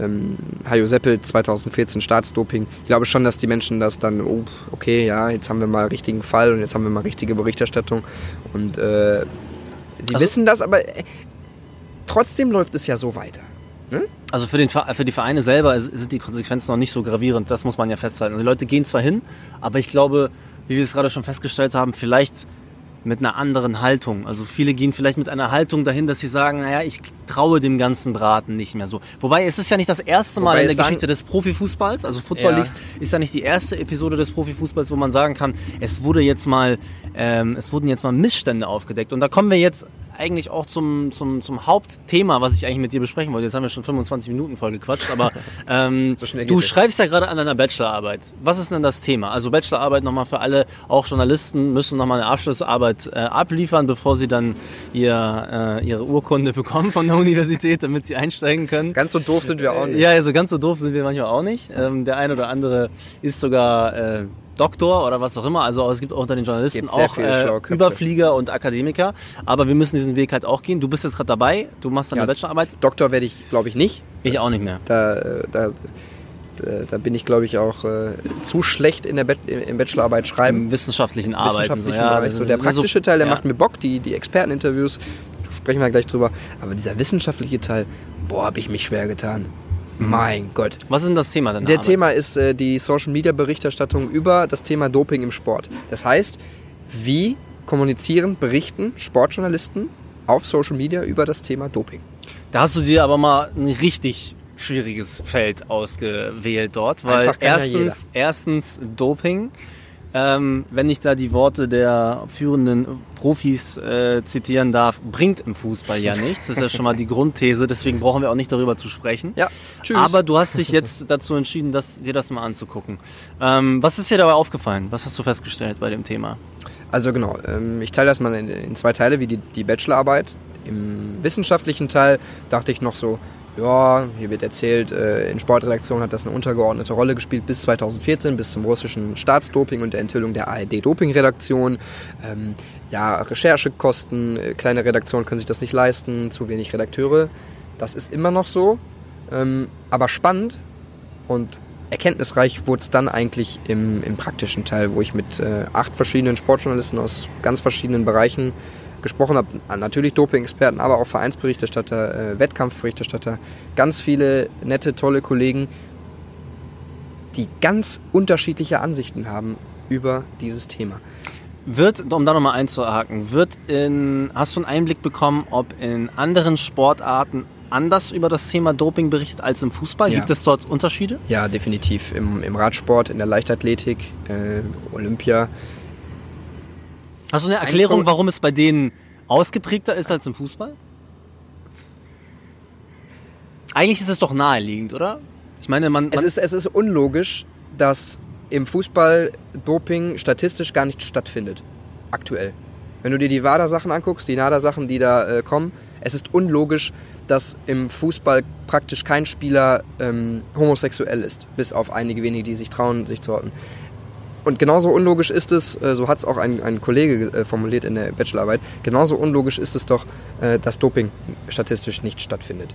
Speaker 2: ähm, Hajo Seppel 2014 Staatsdoping. Ich glaube schon, dass die Menschen das dann, oh, okay, ja, jetzt haben wir mal einen richtigen Fall und jetzt haben wir mal richtige Berichterstattung. Und äh, sie also, wissen das, aber äh, trotzdem läuft es ja so weiter.
Speaker 1: Ne? Also für, den, für die Vereine selber sind die Konsequenzen noch nicht so gravierend, das muss man ja festhalten. Also die Leute gehen zwar hin, aber ich glaube, wie wir es gerade schon festgestellt haben, vielleicht mit einer anderen Haltung. Also viele gehen vielleicht mit einer Haltung dahin, dass sie sagen, naja, ich traue dem ganzen Braten nicht mehr so. Wobei es ist ja nicht das erste Mal Wobei in der Geschichte des Profifußballs, also Football ja. Leagues ist ja nicht die erste Episode des Profifußballs, wo man sagen kann, es wurde jetzt mal, ähm, es wurden jetzt mal Missstände aufgedeckt. Und da kommen wir jetzt eigentlich auch zum, zum, zum Hauptthema, was ich eigentlich mit dir besprechen wollte. Jetzt haben wir schon 25 Minuten voll gequatscht, aber ähm, du schreibst ja gerade an deiner Bachelorarbeit. Was ist denn das Thema? Also Bachelorarbeit nochmal für alle, auch Journalisten müssen nochmal eine Abschlussarbeit äh, abliefern, bevor sie dann ihr, äh, ihre Urkunde bekommen von der Universität, damit sie einsteigen können.
Speaker 2: Ganz so doof sind wir auch nicht.
Speaker 1: Ja, also ganz so doof sind wir manchmal auch nicht. Ähm, der eine oder andere ist sogar äh, Doktor oder was auch immer. Also es gibt auch unter den Journalisten auch äh, Überflieger und Akademiker. Aber wir müssen diesen Weg halt auch gehen. Du bist jetzt gerade dabei, du machst deine ja, Bachelorarbeit.
Speaker 2: Doktor werde ich, glaube ich, nicht.
Speaker 1: Ich auch nicht mehr.
Speaker 2: Da, da, da bin ich, glaube ich, auch äh, zu schlecht in der Be im Bachelorarbeit schreiben.
Speaker 1: Im wissenschaftlichen Arbeiten.
Speaker 2: Wissenschaftlichen
Speaker 1: so, ja,
Speaker 2: Bereich. So, der praktische Teil, der
Speaker 1: ja.
Speaker 2: macht mir Bock, die, die Experteninterviews, sprechen wir gleich drüber. Aber dieser wissenschaftliche Teil, boah, habe ich mich schwer getan. Mein Gott.
Speaker 1: Was ist denn das Thema deiner
Speaker 2: Der
Speaker 1: Arbeit?
Speaker 2: Thema ist äh, die Social Media Berichterstattung über das Thema Doping im Sport. Das heißt, wie kommunizieren, berichten Sportjournalisten auf Social Media über das Thema Doping?
Speaker 1: Da hast du dir aber mal ein richtig schwieriges Feld ausgewählt dort, weil
Speaker 2: ja
Speaker 1: erstens, erstens Doping. Ähm, wenn ich da die Worte der führenden Profis äh, zitieren darf, bringt im Fußball ja nichts. Das ist ja schon mal die Grundthese, deswegen brauchen wir auch nicht darüber zu sprechen.
Speaker 2: Ja, tschüss.
Speaker 1: Aber du hast dich jetzt dazu entschieden, das, dir das mal anzugucken. Ähm, was ist dir dabei aufgefallen? Was hast du festgestellt bei dem Thema?
Speaker 2: Also genau, ähm, ich teile das mal in, in zwei Teile, wie die, die Bachelorarbeit. Im wissenschaftlichen Teil dachte ich noch so, ja, hier wird erzählt, äh, in Sportredaktionen hat das eine untergeordnete Rolle gespielt bis 2014, bis zum russischen Staatsdoping und der Enthüllung der ARD-Doping-Redaktion. Ähm, ja, Recherchekosten, äh, kleine Redaktionen können sich das nicht leisten, zu wenig Redakteure. Das ist immer noch so, ähm, aber spannend und erkenntnisreich wurde es dann eigentlich im, im praktischen Teil, wo ich mit äh, acht verschiedenen Sportjournalisten aus ganz verschiedenen Bereichen gesprochen habe. Natürlich Doping-Experten, aber auch Vereinsberichterstatter, äh, Wettkampfberichterstatter, ganz viele nette, tolle Kollegen, die ganz unterschiedliche Ansichten haben über dieses Thema.
Speaker 1: Wird, um da nochmal einzuhaken, wird in, hast du einen Einblick bekommen, ob in anderen Sportarten anders über das Thema Doping berichtet als im Fußball?
Speaker 2: Ja.
Speaker 1: Gibt es dort Unterschiede?
Speaker 2: Ja, definitiv. Im, im Radsport, in der Leichtathletik, äh, Olympia.
Speaker 1: Hast du eine Erklärung, warum es bei denen ausgeprägter ist als im Fußball? Eigentlich ist es doch naheliegend, oder? Ich meine, man,
Speaker 2: Es
Speaker 1: man
Speaker 2: ist, es ist unlogisch, dass im Fußball Doping statistisch gar nicht stattfindet. Aktuell. Wenn du dir die WADA-Sachen anguckst, die NADA-Sachen, die da äh, kommen, es ist unlogisch, dass im Fußball praktisch kein Spieler ähm, homosexuell ist. Bis auf einige wenige, die sich trauen, sich zu outen. Und genauso unlogisch ist es, äh, so hat es auch ein, ein Kollege äh, formuliert in der Bachelorarbeit, genauso unlogisch ist es doch, äh, dass Doping statistisch nicht stattfindet.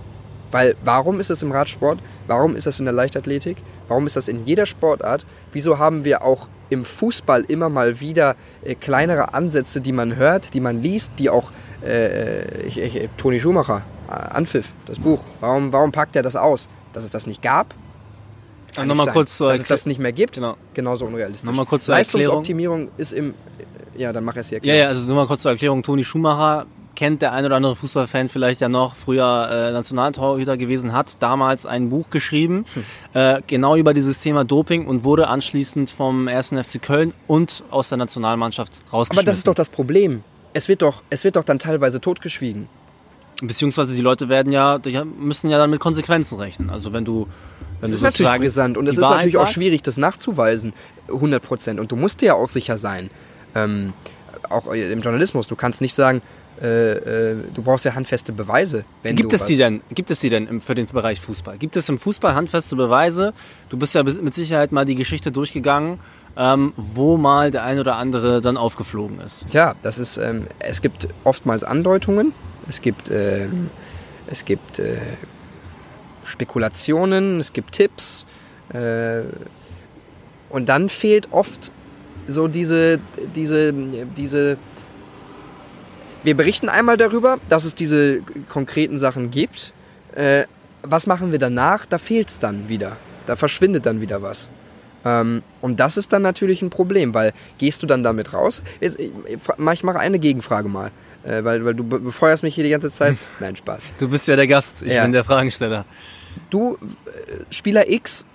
Speaker 2: Weil warum ist es im Radsport? Warum ist das in der Leichtathletik? Warum ist das in jeder Sportart? Wieso haben wir auch im Fußball immer mal wieder kleinere Ansätze, die man hört, die man liest, die auch äh, ich, ich, Toni Schumacher, Anpfiff, das Buch. Warum, warum packt er das aus? Dass es das nicht gab? Kann
Speaker 1: Nochmal kurz zur
Speaker 2: Dass es das nicht mehr gibt?
Speaker 1: Genau.
Speaker 2: Genauso unrealistisch.
Speaker 1: Nochmal kurz zur Erklärung.
Speaker 2: Leistungsoptimierung ist im... Ja, dann mach es hier
Speaker 1: Ja, ja, also nur mal kurz zur Erklärung. Toni Schumacher kennt der ein oder andere Fußballfan vielleicht ja noch, früher äh, Nationaltorhüter gewesen, hat damals ein Buch geschrieben,
Speaker 2: Hm.
Speaker 1: äh, genau über dieses Thema Doping und wurde anschließend vom 1. FC Köln und aus der Nationalmannschaft rausgeschmissen.
Speaker 2: Aber das ist doch das Problem. Es wird doch, es wird doch dann teilweise totgeschwiegen.
Speaker 1: Beziehungsweise die Leute werden ja, die müssen ja dann mit Konsequenzen rechnen. Also wenn du,
Speaker 2: Das ist natürlich brisant und es ist
Speaker 1: Wahrheit
Speaker 2: natürlich auch schwierig, das nachzuweisen, 100 Prozent. Und du musst dir ja auch sicher sein. Ähm, auch im Journalismus, du kannst nicht sagen, äh, äh, du brauchst ja handfeste Beweise.
Speaker 1: Gibt es die denn? Gibt es die denn für den Bereich Fußball? Gibt es im Fußball handfeste Beweise? Du bist ja mit Sicherheit mal die Geschichte durchgegangen, ähm, wo mal der ein oder andere dann aufgeflogen ist.
Speaker 2: Ja, das ist, ähm, es gibt oftmals Andeutungen, es gibt, ähm, es gibt äh, Spekulationen, es gibt Tipps äh, und dann fehlt oft so diese, diese, diese, wir berichten einmal darüber, dass es diese konkreten Sachen gibt. Äh, was machen wir danach? Da fehlt es dann wieder. Da verschwindet dann wieder was. Ähm, und das ist dann natürlich ein Problem, weil gehst du dann damit raus? Jetzt, ich, ich mache eine Gegenfrage mal, äh, weil, weil du be- befeuerst mich hier die ganze Zeit. Nein, Spaß.
Speaker 1: Du bist ja der Gast, ich
Speaker 2: Ja.
Speaker 1: bin der Fragensteller.
Speaker 2: Du, äh, Spieler X,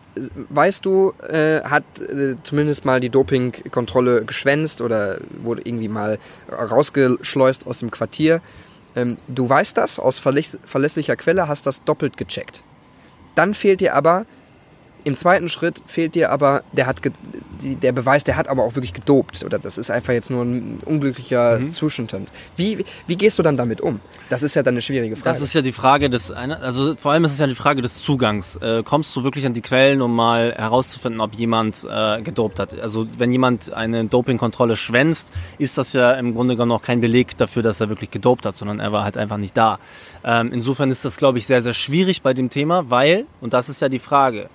Speaker 2: weißt du, äh, hat äh, zumindest mal die Dopingkontrolle geschwänzt oder wurde irgendwie mal rausgeschleust aus dem Quartier. Ähm, du weißt das aus verläss verlässlicher Quelle, hast das doppelt gecheckt. Dann fehlt dir aber, im zweiten Schritt fehlt dir aber, der hat der Beweis, der hat aber auch wirklich gedopt. Oder das ist einfach jetzt nur ein unglücklicher
Speaker 1: Mhm.
Speaker 2: Zustand. Wie, wie gehst du dann damit um? Das ist ja dann eine schwierige Frage.
Speaker 1: Das ist ja die Frage des, also vor allem ist es ja die Frage des Zugangs. Äh, kommst du wirklich an die Quellen, um mal herauszufinden, ob jemand äh, gedopt hat? Also wenn jemand eine Dopingkontrolle schwänzt, ist das ja im Grunde genommen noch kein Beleg dafür, dass er wirklich gedopt hat, sondern er war halt einfach nicht da. Ähm, insofern ist das, glaube ich, sehr, sehr schwierig bei dem Thema, weil, und das ist ja die Frage,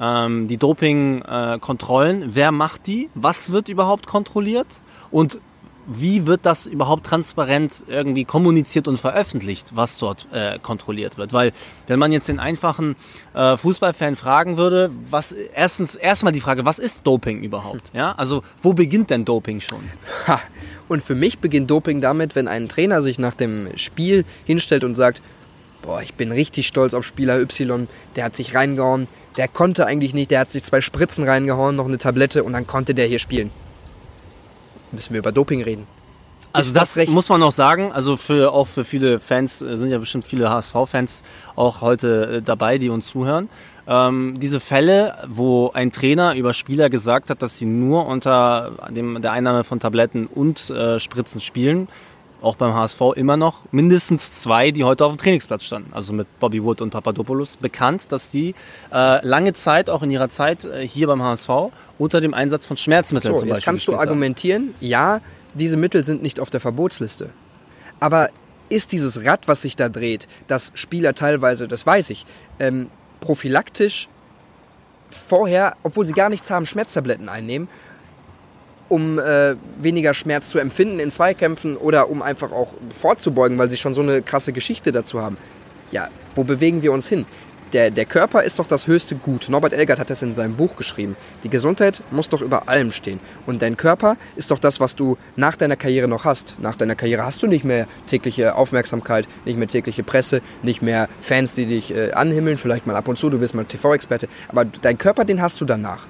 Speaker 1: ähm, die Dopingkontrollen. Äh, Wer macht die? Was wird überhaupt kontrolliert? Und wie wird das überhaupt transparent irgendwie kommuniziert und veröffentlicht, was dort äh, kontrolliert wird? Weil wenn man jetzt den einfachen äh, Fußballfan fragen würde, was erstens erstmal die Frage, was ist Doping überhaupt? Ja, also wo beginnt denn Doping schon?
Speaker 2: Ha. Und für mich beginnt Doping damit, wenn ein Trainer sich nach dem Spiel hinstellt und sagt, boah, ich bin richtig stolz auf Spieler Y, der hat sich reingehauen, der konnte eigentlich nicht, der hat sich zwei Spritzen reingehauen, noch eine Tablette und dann konnte der hier spielen. Müssen wir über Doping reden.
Speaker 1: Also das, das muss man noch sagen, also für auch für viele Fans, äh, sind ja bestimmt viele HSV-Fans auch heute äh, dabei, die uns zuhören. Ähm, diese Fälle, wo ein Trainer über Spieler gesagt hat, dass sie nur unter dem, der Einnahme von Tabletten und äh, Spritzen spielen, auch beim HSV immer noch mindestens zwei, die heute auf dem Trainingsplatz standen. Also mit Bobby Wood und Papadopoulos bekannt, dass die äh, lange Zeit, auch in ihrer Zeit äh, hier beim HSV, unter dem Einsatz von Schmerzmitteln
Speaker 2: so,
Speaker 1: zum
Speaker 2: Beispiel. Jetzt kannst du argumentieren, ja, diese Mittel sind nicht auf der Verbotsliste. Aber ist dieses Rad, was sich da dreht, dass Spieler teilweise, das weiß ich, ähm, prophylaktisch vorher, obwohl sie gar nichts haben, Schmerztabletten einnehmen um äh, weniger Schmerz zu empfinden in Zweikämpfen oder um einfach auch vorzubeugen, weil sie schon so eine krasse Geschichte dazu haben. Ja, wo bewegen wir uns hin? Der, der Körper ist doch das höchste Gut. Norbert Elgert hat das in seinem Buch geschrieben. Die Gesundheit muss doch über allem stehen. Und dein Körper ist doch das, was du nach deiner Karriere noch hast. Nach deiner Karriere hast du nicht mehr tägliche Aufmerksamkeit, nicht mehr tägliche Presse, nicht mehr Fans, die dich äh, anhimmeln, vielleicht mal ab und zu, du wirst mal TV-Experte. Aber dein Körper, den hast du danach.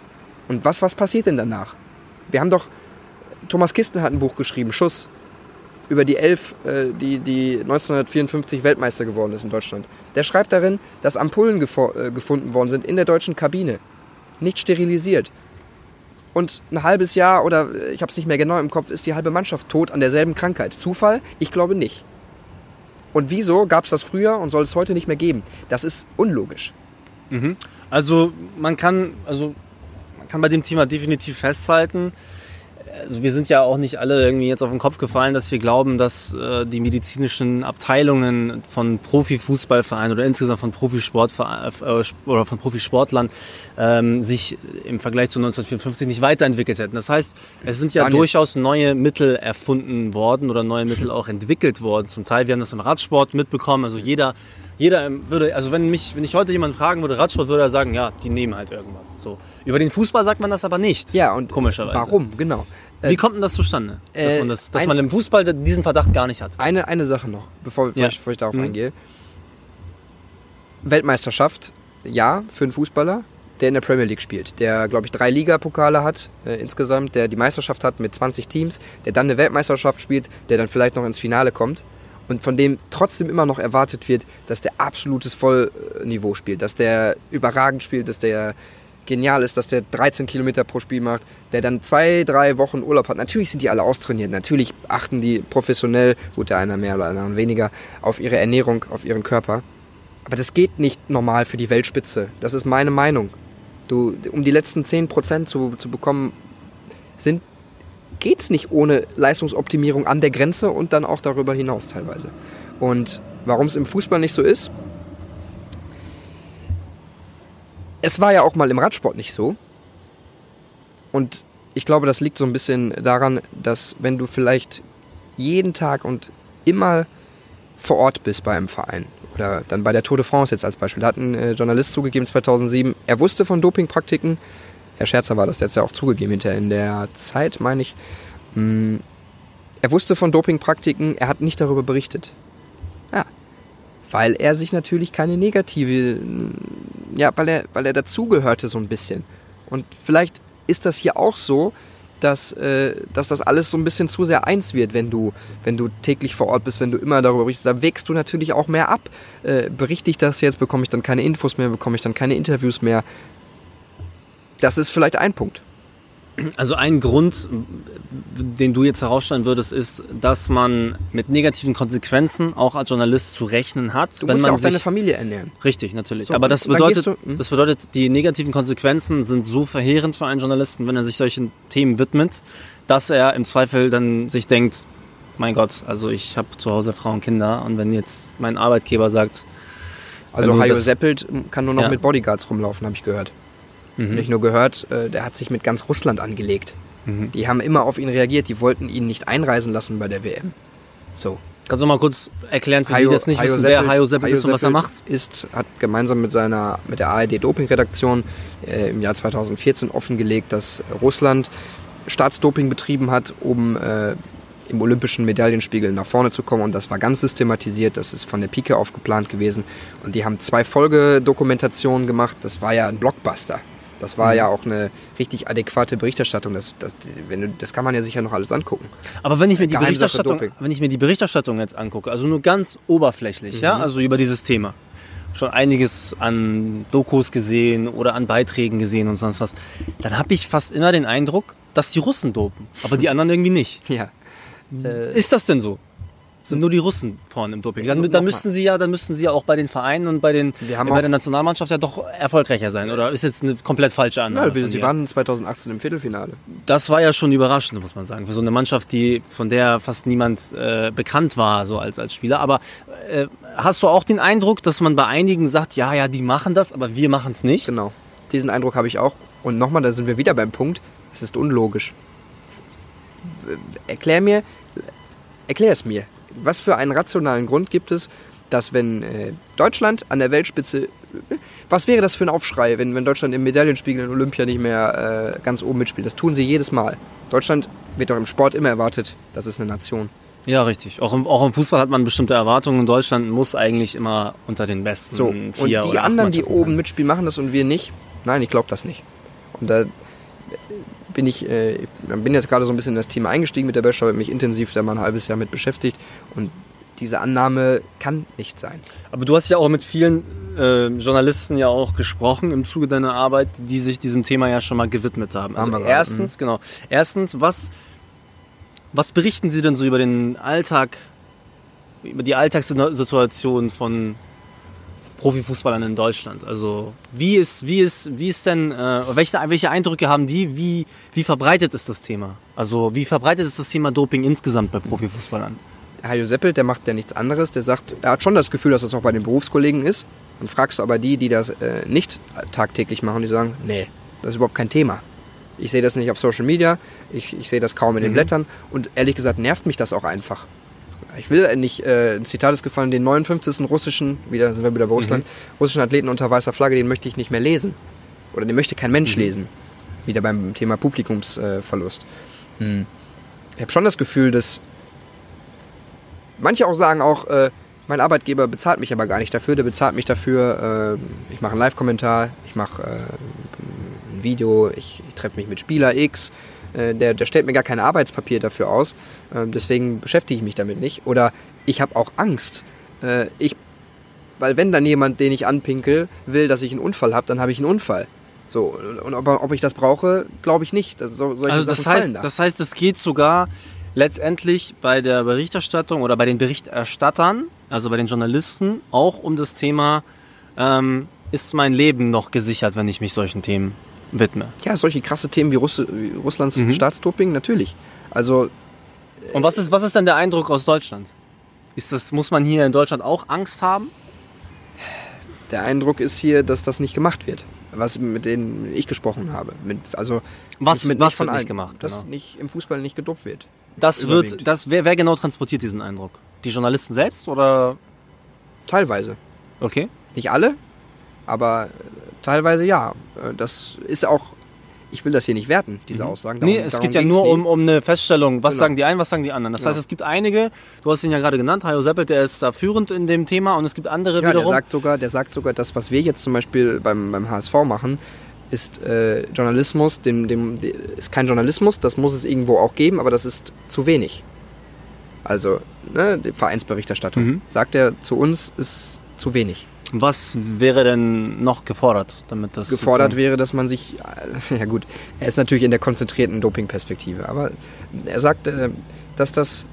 Speaker 2: Und was, was passiert denn danach? Wir haben doch, Thomas Kisten hat ein Buch geschrieben, Schuss, über die Elf, äh, die, die 1954 Weltmeister geworden ist in Deutschland. Der schreibt darin, dass Ampullen äh, gefunden worden sind in der deutschen Kabine. Nicht sterilisiert. Und ein halbes Jahr oder äh, ich habe es nicht mehr genau im Kopf, ist die halbe Mannschaft tot an derselben Krankheit. Zufall? Ich glaube nicht. Und wieso gab es das früher und soll es heute nicht mehr geben? Das ist unlogisch.
Speaker 1: Mhm. Also man kann, also kann bei dem Thema definitiv festhalten. Also wir sind ja auch nicht alle irgendwie jetzt auf den Kopf gefallen, dass wir glauben, dass äh, die medizinischen Abteilungen von Profifußballvereinen oder insgesamt von Profisportvereinen äh, oder von Profisportlern ähm, sich im Vergleich zu 1954 nicht weiterentwickelt hätten. Das heißt, es sind ja Daniel. durchaus neue Mittel erfunden worden oder neue Mittel auch entwickelt worden. Zum Teil, wir haben das im Radsport mitbekommen. Also jeder jeder würde, also wenn mich, wenn ich heute jemanden fragen würde, Radsport, würde er sagen, ja, die nehmen halt irgendwas. So. Über den Fußball sagt man das aber nicht.
Speaker 2: Ja, und komischerweise. Warum? Genau.
Speaker 1: Wie kommt denn das zustande? Dass, äh, man, das, dass ein, man im Fußball diesen Verdacht gar nicht hat?
Speaker 2: Eine, eine Sache noch, bevor, bevor, ja. ich, bevor ich, darauf mhm. eingehe. Weltmeisterschaft, ja, für einen Fußballer, der in der Premier League spielt, der, glaube ich, drei Ligapokale hat äh, insgesamt, der die Meisterschaft hat mit 20 Teams, der dann eine Weltmeisterschaft spielt, der dann vielleicht noch ins Finale kommt und von dem trotzdem immer noch erwartet wird, dass der absolutes Vollniveau spielt, dass der überragend spielt, dass der genial ist, dass der 13 Kilometer pro Spiel macht, der dann zwei, drei Wochen Urlaub hat. Natürlich sind die alle austrainiert, natürlich achten die professionell, gut, der einer mehr oder einer weniger, auf ihre Ernährung, auf ihren Körper. Aber das geht nicht normal für die Weltspitze. Das ist meine Meinung. Du, um die letzten 10% zu, zu bekommen, sind geht es nicht ohne Leistungsoptimierung an der Grenze und dann auch darüber hinaus teilweise. Und warum es im Fußball nicht so ist, es war ja auch mal im Radsport nicht so. Und ich glaube, das liegt so ein bisschen daran, dass wenn du vielleicht jeden Tag und immer vor Ort bist bei einem Verein oder dann bei der Tour de France jetzt als Beispiel, da hat ein äh, Journalist zugegeben 2007, er wusste von Dopingpraktiken, Herr Scherzer war das jetzt ja auch zugegeben hinterher in der Zeit, meine ich. Hm, er wusste von Dopingpraktiken, er hat nicht darüber berichtet. Ja, weil er sich natürlich keine negative, hm, ja, weil er, weil er dazugehörte so ein bisschen. Und vielleicht ist das hier auch so, dass, äh, dass das alles so ein bisschen zu sehr eins wird, wenn du, wenn du täglich vor Ort bist, wenn du immer darüber berichtest. Da wächst du natürlich auch mehr ab. Äh, berichte ich das jetzt, bekomme ich dann keine Infos mehr, bekomme ich dann keine Interviews mehr. Das ist vielleicht ein Punkt.
Speaker 1: Also ein Grund, den du jetzt herausstellen würdest, ist, dass man mit negativen Konsequenzen auch als Journalist zu rechnen hat.
Speaker 2: Du
Speaker 1: wenn
Speaker 2: musst
Speaker 1: man
Speaker 2: ja auch sich, deine Familie ernähren.
Speaker 1: Richtig, natürlich. So, Aber das bedeutet, du, das bedeutet, die negativen Konsequenzen sind so verheerend für einen Journalisten, wenn er sich solchen Themen widmet, dass er im Zweifel dann sich denkt, mein Gott, also ich habe zu Hause Frauen und Kinder und wenn jetzt mein Arbeitgeber sagt...
Speaker 2: Also Hajo Seppelt kann nur noch ja. mit Bodyguards rumlaufen, habe ich gehört. Mhm. Nicht nur gehört, äh, der hat sich mit ganz Russland angelegt. Mhm. Die haben immer auf ihn reagiert, die wollten ihn nicht einreisen lassen bei der WM. So.
Speaker 1: Kannst du mal kurz erklären, für Hayo, die das nicht Hayo wissen, Seppelt, wer Hayo Seppelt Hayo ist und was er macht?
Speaker 2: Ist, hat gemeinsam mit, seiner, mit der ARD-Doping-Redaktion äh, im Jahr 2014 offengelegt, dass Russland Staatsdoping betrieben hat, um äh, im olympischen Medaillenspiegel nach vorne zu kommen. Und das war ganz systematisiert. Das ist von der Pike auf geplant gewesen. Und die haben zwei Folgedokumentationen gemacht. Das war ja ein Blockbuster. Das war mhm. ja auch eine richtig adäquate Berichterstattung. Das, das, wenn du, das kann man ja sicher noch alles angucken.
Speaker 1: Aber wenn ich mir die Berichterstattung, wenn ich mir die Berichterstattung jetzt angucke, also nur ganz oberflächlich, mhm. ja, also über dieses Thema, schon einiges an Dokus gesehen oder an Beiträgen gesehen und sonst was, dann habe ich fast immer den Eindruck, dass die Russen dopen, aber die anderen irgendwie nicht.
Speaker 2: Ja.
Speaker 1: Ist das denn so? Sind nur die Russen vorne im Doping. Dann, dann müssten sie ja, dann müssten sie ja auch bei den Vereinen und bei den bei der Nationalmannschaft ja doch erfolgreicher sein. Oder ist jetzt eine komplett falsche Annahme?
Speaker 2: Ja, sie waren 2018 im Viertelfinale.
Speaker 1: Das war ja schon überraschend, muss man sagen, für so eine Mannschaft, die von der fast niemand äh, bekannt war, so als als Spieler. Aber äh, hast du auch den Eindruck, dass man bei einigen sagt, ja, ja, die machen das, aber wir machen es nicht?
Speaker 2: Genau. Diesen Eindruck habe ich auch. Und nochmal, da sind wir wieder beim Punkt. Es ist unlogisch. Erklär mir, erklär es mir was für einen rationalen Grund gibt es, dass wenn äh, Deutschland an der Weltspitze, was wäre das für ein Aufschrei, wenn, wenn Deutschland im Medaillenspiegel in Olympia nicht mehr äh, ganz oben mitspielt? Das tun sie jedes Mal. Deutschland wird doch im Sport immer erwartet, das ist eine Nation.
Speaker 1: Ja, richtig. Auch im, auch im Fußball hat man bestimmte Erwartungen. Deutschland muss eigentlich immer unter den besten
Speaker 2: so, vier und die anderen, die oben mitspielen, machen das und wir nicht. Nein, ich glaube das nicht. Und da bin ich äh, bin jetzt gerade so ein bisschen in das Thema eingestiegen mit der Bachelor, habe mich intensiv da mal ein halbes Jahr mit beschäftigt und diese Annahme kann nicht sein.
Speaker 1: Aber du hast ja auch mit vielen äh, Journalisten ja auch gesprochen im Zuge deiner Arbeit, die sich diesem Thema ja schon mal gewidmet haben. Also haben erstens, mhm. genau. Erstens, was, was berichten sie denn so über den Alltag, über die Alltagssituation von Profifußballern in Deutschland. Also wie ist, wie ist, wie ist denn, äh, welche, welche Eindrücke haben die? Wie, wie verbreitet ist das Thema? Also wie verbreitet ist das Thema Doping insgesamt bei Profifußballern?
Speaker 2: Hajo Seppel, der macht ja nichts anderes. Der sagt, er hat schon das Gefühl, dass das auch bei den Berufskollegen ist. Dann fragst du aber die, die das äh, nicht tagtäglich machen, die sagen, nee, das ist überhaupt kein Thema. Ich sehe das nicht auf Social Media, ich, ich sehe das kaum in den mhm. Blättern und ehrlich gesagt nervt mich das auch einfach ich will nicht, äh, ein Zitat ist gefallen, den 59. russischen, wieder sind wir wieder bei Russland, mhm. russischen Athleten unter weißer Flagge, den möchte ich nicht mehr lesen. Oder den möchte kein Mensch mhm. lesen. Wieder beim Thema Publikumsverlust. Äh, mhm. Ich habe schon das Gefühl, dass manche auch sagen auch, äh, mein Arbeitgeber bezahlt mich aber gar nicht dafür, der bezahlt mich dafür, äh, ich mache einen Live-Kommentar, ich mache äh, ein Video, ich, ich treffe mich mit Spieler X, äh, der, der stellt mir gar kein Arbeitspapier dafür aus, äh, deswegen beschäftige ich mich damit nicht. Oder ich habe auch Angst. Äh, ich, weil wenn dann jemand, den ich anpinkel, will, dass ich einen Unfall habe, dann habe ich einen Unfall. So, und ob, ob ich das brauche, glaube ich nicht. Das, so,
Speaker 1: also das heißt, da. das heißt, es geht sogar letztendlich bei der Berichterstattung oder bei den Berichterstattern, also bei den Journalisten, auch um das Thema, ähm, ist mein Leben noch gesichert, wenn ich mich solchen Themen widme.
Speaker 2: Ja, solche krasse Themen wie, Russ wie Russlands mhm. Staatsdoping, natürlich. Also.
Speaker 1: Und was ist, was ist denn der Eindruck aus Deutschland? Ist das, muss man hier in Deutschland auch Angst haben?
Speaker 2: Der Eindruck ist hier, dass das nicht gemacht wird. Was mit denen ich gesprochen habe. Mit, also
Speaker 1: was,
Speaker 2: mit
Speaker 1: was wird nicht gemacht?
Speaker 2: Dass genau. nicht im Fußball nicht gedopt wird.
Speaker 1: Das wird, das, wer, wer genau transportiert diesen Eindruck? Die Journalisten selbst oder?
Speaker 2: Teilweise.
Speaker 1: Okay.
Speaker 2: Nicht alle, aber Teilweise ja. Äh, das ist auch, ich will das hier nicht werten, diese mhm. Aussagen.
Speaker 1: Darum, nee, es geht ja nur um, um eine Feststellung, was genau. sagen die einen, was sagen die anderen. Das genau. heißt, es gibt einige, du hast ihn ja gerade genannt, Hajo Seppelt, der ist da führend in dem Thema und es gibt andere
Speaker 2: ja,
Speaker 1: wiederum.
Speaker 2: Der sagt sogar, der sagt sogar, das, was wir jetzt zum Beispiel beim, beim HSV machen, ist äh, Journalismus, dem, dem, dem, ist kein Journalismus, das muss es irgendwo auch geben, aber das ist zu wenig. Also, ne, die Vereinsberichterstattung. Mhm. Sagt er zu uns, ist zu wenig.
Speaker 1: Was wäre denn noch gefordert, damit das.
Speaker 2: Gefordert wäre, dass man sich. Ja, gut, er ist natürlich in der konzentrierten Doping-Perspektive, aber er sagt, äh, dass das.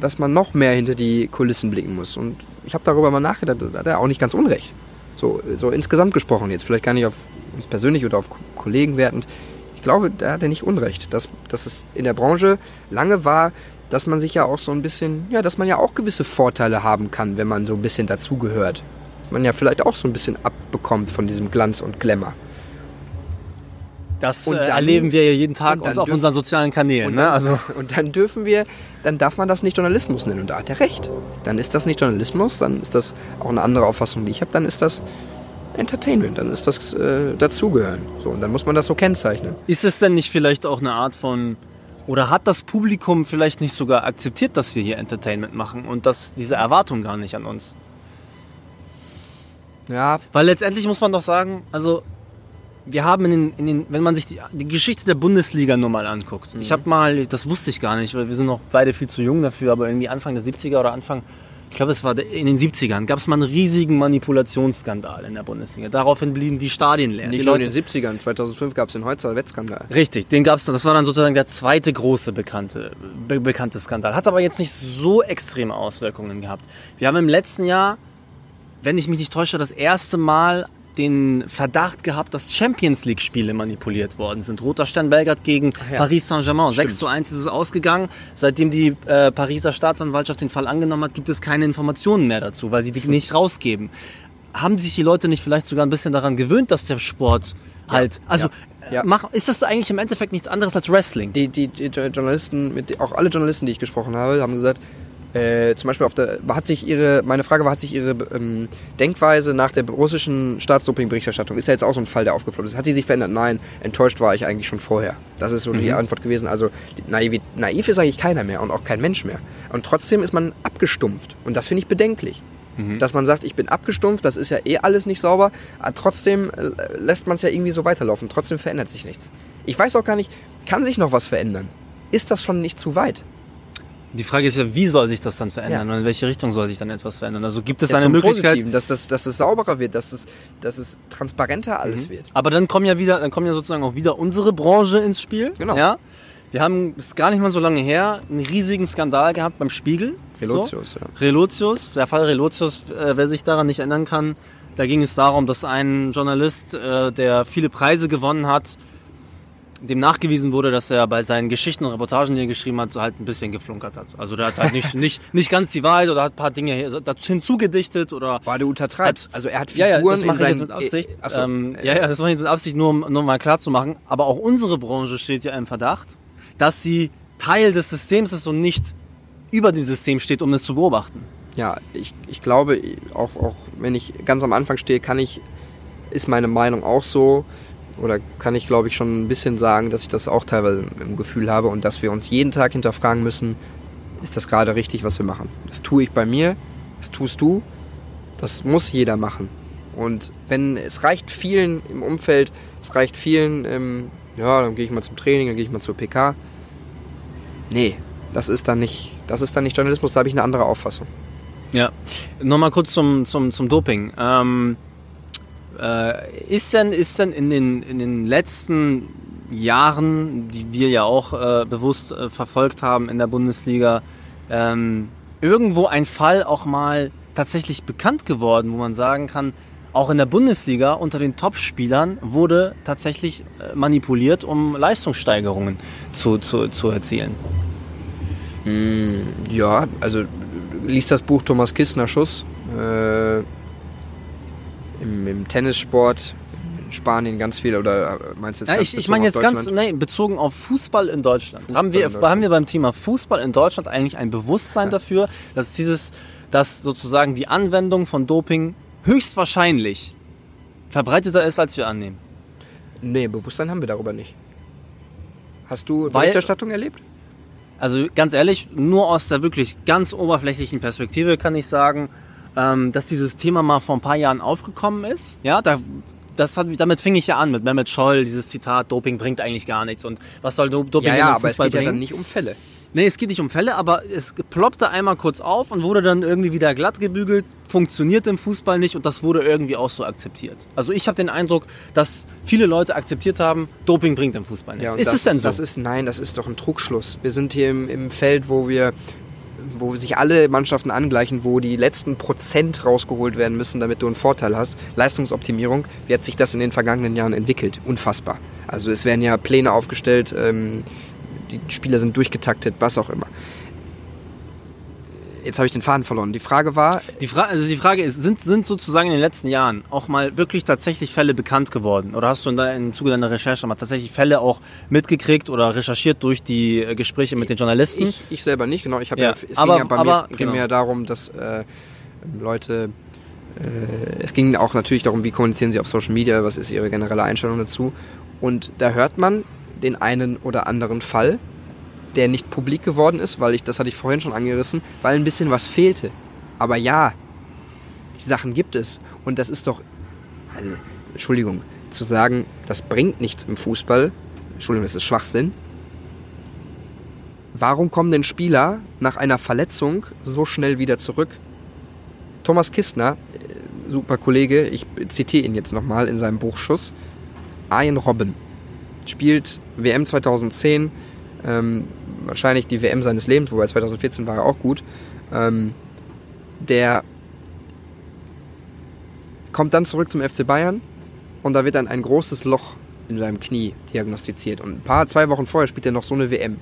Speaker 2: dass man noch mehr hinter die Kulissen blicken muss. Und ich habe darüber mal nachgedacht, da hat er auch nicht ganz unrecht. So, so insgesamt gesprochen, jetzt vielleicht gar nicht auf uns persönlich oder auf Kollegen wertend. Ich glaube, da hat er nicht unrecht. Dass, dass es in der Branche lange war, dass man sich ja auch so ein bisschen, ja, dass man ja auch gewisse Vorteile haben kann, wenn man so ein bisschen dazugehört man ja vielleicht auch so ein bisschen abbekommt von diesem Glanz und Glamour.
Speaker 1: Das
Speaker 2: Und
Speaker 1: äh,
Speaker 2: dann-
Speaker 1: erleben wir ja jeden Tag
Speaker 2: und
Speaker 1: auf unseren sozialen Kanälen.
Speaker 2: Und
Speaker 1: Ne?
Speaker 2: dann,
Speaker 1: Also,
Speaker 2: und dann dürfen wir, dann darf man das nicht Journalismus nennen. Und da hat er recht. Dann ist das nicht Journalismus, dann ist das auch eine andere Auffassung, die ich habe, dann ist das Entertainment, dann ist das äh, Dazugehören. So, und dann muss man das so kennzeichnen.
Speaker 1: ist es denn nicht vielleicht auch eine Art von, oder hat das Publikum vielleicht nicht sogar akzeptiert, dass wir hier Entertainment machen und dass diese Erwartung gar nicht an uns?
Speaker 2: Ja,
Speaker 1: Weil letztendlich muss man doch sagen, also wir haben in den, in den wenn man sich die, die Geschichte der Bundesliga nur mal anguckt. Ich habe mal, das wusste ich gar nicht, weil wir sind noch beide viel zu jung dafür, aber irgendwie Anfang der 70er oder Anfang, ich glaube es war in den 70ern, gab es mal einen riesigen Manipulationsskandal in der Bundesliga. Daraufhin blieben die Stadien leer.
Speaker 2: nicht
Speaker 1: die
Speaker 2: nur in den 70ern, 2005 gab es den Holzer Wettskandal.
Speaker 1: Richtig, den gab's dann. Das war dann sozusagen der zweite große bekannte, be bekannte Skandal. Hat aber jetzt nicht so extreme Auswirkungen gehabt. Wir haben im letzten Jahr, wenn ich mich nicht täusche, das erste Mal den Verdacht gehabt, dass Champions League Spiele manipuliert worden sind. Roter Stern Belgrad gegen
Speaker 2: ja.
Speaker 1: Paris Saint-Germain.
Speaker 2: Stimmt.
Speaker 1: 6 zu 1 ist es ausgegangen. Seitdem die äh, Pariser Staatsanwaltschaft den Fall angenommen hat, gibt es keine Informationen mehr dazu, weil sie die nicht rausgeben. Haben sich die Leute nicht vielleicht sogar ein bisschen daran gewöhnt, dass der Sport halt, also
Speaker 2: Ja. Ja.
Speaker 1: Mach, ist das eigentlich im Endeffekt nichts anderes als Wrestling?
Speaker 2: Die, die, die Journalisten, mit, auch alle Journalisten, die ich gesprochen habe, haben gesagt, äh, zum Beispiel auf der, hat sich ihre, meine Frage war, hat sich ihre ähm, Denkweise nach der russischen Staatsdoping-Berichterstattung, ist ja jetzt auch so ein Fall, der aufgeploppt ist, hat die sich verändert? Nein, enttäuscht war ich eigentlich schon vorher. Das ist so die Antwort gewesen. Also naiv, naiv ist eigentlich keiner mehr und auch kein Mensch mehr. Und trotzdem ist man abgestumpft. Und das finde ich bedenklich. Dass man sagt, ich bin abgestumpft, das ist ja eh alles nicht sauber, aber trotzdem äh, lässt man es ja irgendwie so weiterlaufen. Trotzdem verändert sich nichts. Ich weiß auch gar nicht, kann sich noch was verändern? Ist das schon nicht zu weit?
Speaker 1: Die Frage ist ja, wie soll sich das dann verändern
Speaker 2: Ja.
Speaker 1: und in welche Richtung soll sich dann etwas verändern? Also gibt es
Speaker 2: Ja,
Speaker 1: eine Möglichkeit?
Speaker 2: Positiven, dass, das, dass es sauberer wird, dass es, dass es transparenter alles wird.
Speaker 1: Aber dann kommen ja wieder, dann kommen ja sozusagen auch wieder unsere Branche ins Spiel.
Speaker 2: Genau.
Speaker 1: Ja? Wir haben, ist gar nicht mal so lange her, einen riesigen Skandal gehabt beim Spiegel.
Speaker 2: Relotius,
Speaker 1: so.
Speaker 2: ja.
Speaker 1: Relotius, der Fall Relotius, äh, wer sich daran nicht erinnern kann, da ging es darum, dass ein Journalist, äh, der viele Preise gewonnen hat, dem nachgewiesen wurde, dass er bei seinen Geschichten und Reportagen, die er geschrieben hat, so halt ein bisschen geflunkert hat. Also der hat halt nicht, nicht, nicht ganz die Wahrheit oder hat ein paar Dinge dazu hinzugedichtet oder
Speaker 2: War du untertreibst. Also er hat
Speaker 1: ja,
Speaker 2: Figuren
Speaker 1: ja, das
Speaker 2: in
Speaker 1: mache ich jetzt mit Absicht.
Speaker 2: Äh, achso,
Speaker 1: ähm,
Speaker 2: äh,
Speaker 1: ja, ja, das mache ich jetzt mit Absicht, nur um nur mal klar zu machen. Aber auch unsere Branche steht ja im Verdacht, dass sie Teil des Systems ist und nicht über dem System steht, um es zu beobachten.
Speaker 2: ja, ich, ich glaube, auch, auch wenn ich ganz am Anfang stehe, kann ich, ist meine Meinung auch so, oder kann ich, glaube ich, schon ein bisschen sagen, dass ich das auch teilweise im Gefühl habe und dass wir uns jeden Tag hinterfragen müssen, ist das gerade richtig, was wir machen? Das tue ich bei mir, das tust du, das muss jeder machen. Und wenn es reicht vielen im Umfeld, es reicht vielen, ähm, ja, dann gehe ich mal zum Training, dann gehe ich mal zur PK. Nee, das ist dann nicht, das ist dann nicht Journalismus, da habe ich eine andere Auffassung.
Speaker 1: Ja. Nochmal kurz zum, zum, zum Doping. Ähm, äh, ist denn, ist denn in, den, in den letzten Jahren, die wir ja auch äh, bewusst äh, verfolgt haben in der Bundesliga, ähm, irgendwo ein Fall auch mal tatsächlich bekannt geworden, wo man sagen kann, auch in der Bundesliga unter den Top-Spielern wurde tatsächlich äh, manipuliert, um Leistungssteigerungen zu, zu, zu erzielen.
Speaker 2: Ja, also liest das Buch Thomas Kissner Schuss. Im, Im Tennissport, in Spanien ganz viel, oder äh, meinst du jetzt
Speaker 1: Ja,
Speaker 2: ganz
Speaker 1: ich, ich meine jetzt ganz nee, bezogen auf Fußball in Deutschland.
Speaker 2: Fußball
Speaker 1: haben, wir,
Speaker 2: Deutschland.
Speaker 1: haben wir beim Thema Fußball in Deutschland eigentlich ein Bewusstsein dafür, dass dieses, dass sozusagen die Anwendung von Doping höchstwahrscheinlich verbreiteter ist, als wir annehmen?
Speaker 2: Nee, Bewusstsein haben wir darüber nicht. Hast du
Speaker 1: Weil-
Speaker 2: Berichterstattung erlebt?
Speaker 1: Also ganz ehrlich, nur aus der wirklich ganz oberflächlichen Perspektive kann ich sagen, ähm, dass dieses Thema mal vor ein paar Jahren aufgekommen ist. Ja, da, das hat, damit fing ich ja an mit Mehmet Scholl, dieses Zitat, Doping bringt eigentlich gar nichts. Und was soll Do- Doping
Speaker 2: Ja,
Speaker 1: denn
Speaker 2: ja,
Speaker 1: im
Speaker 2: aber es
Speaker 1: Fußball
Speaker 2: geht ja
Speaker 1: bringen?
Speaker 2: dann nicht um Fälle.
Speaker 1: Nee, es geht nicht um Fälle, aber es ploppte einmal kurz auf und wurde dann irgendwie wieder glatt gebügelt, funktioniert im Fußball nicht und das wurde irgendwie auch so akzeptiert. Also ich habe den Eindruck, dass viele Leute akzeptiert haben, Doping bringt im Fußball nichts.
Speaker 2: Ja,
Speaker 1: ist
Speaker 2: das,
Speaker 1: es denn so?
Speaker 2: Das ist, nein, das ist doch ein Trugschluss. Wir sind hier im, im Feld, wo wir wo sich alle Mannschaften angleichen, wo die letzten Prozent rausgeholt werden müssen, damit du einen Vorteil hast. Leistungsoptimierung, wie hat sich das in den vergangenen Jahren entwickelt? Unfassbar. Also es werden ja Pläne aufgestellt, ähm, die Spieler sind durchgetaktet, was auch immer. Jetzt habe ich den Faden verloren. Die Frage war.
Speaker 1: Die, Fra also die Frage ist, sind, sind sozusagen in den letzten Jahren auch mal wirklich tatsächlich Fälle bekannt geworden? Oder hast du in der, im Zuge deiner Recherche mal tatsächlich Fälle auch mitgekriegt oder recherchiert durch die äh, Gespräche mit den Journalisten?
Speaker 2: Ich, ich selber nicht, genau. Ich habe ja, ja, es aber, ging ja bei aber, mir, genau. darum, dass äh, Leute. Äh, es ging auch natürlich darum, wie kommunizieren sie auf Social Media, was ist ihre generelle Einstellung dazu. Und da hört man den einen oder anderen Fall, der nicht publik geworden ist, weil ich, das hatte ich vorhin schon angerissen, weil ein bisschen was fehlte. Aber ja, die Sachen gibt es. Und das ist doch, also, Entschuldigung, zu sagen, das bringt nichts im Fußball, Entschuldigung, das ist Schwachsinn. Warum kommen denn Spieler nach einer Verletzung so schnell wieder zurück? Thomas Kistner, äh, super Kollege, ich zitiere ihn jetzt nochmal in seinem Buch Schuss. Ian Robben spielt WM 2010, ähm, wahrscheinlich die WM seines Lebens, wobei 2014 war er auch gut. Ähm, der kommt dann zurück zum FC Bayern und da wird dann ein großes Loch in seinem Knie diagnostiziert. Und ein paar, zwei Wochen vorher spielt er noch so eine WM.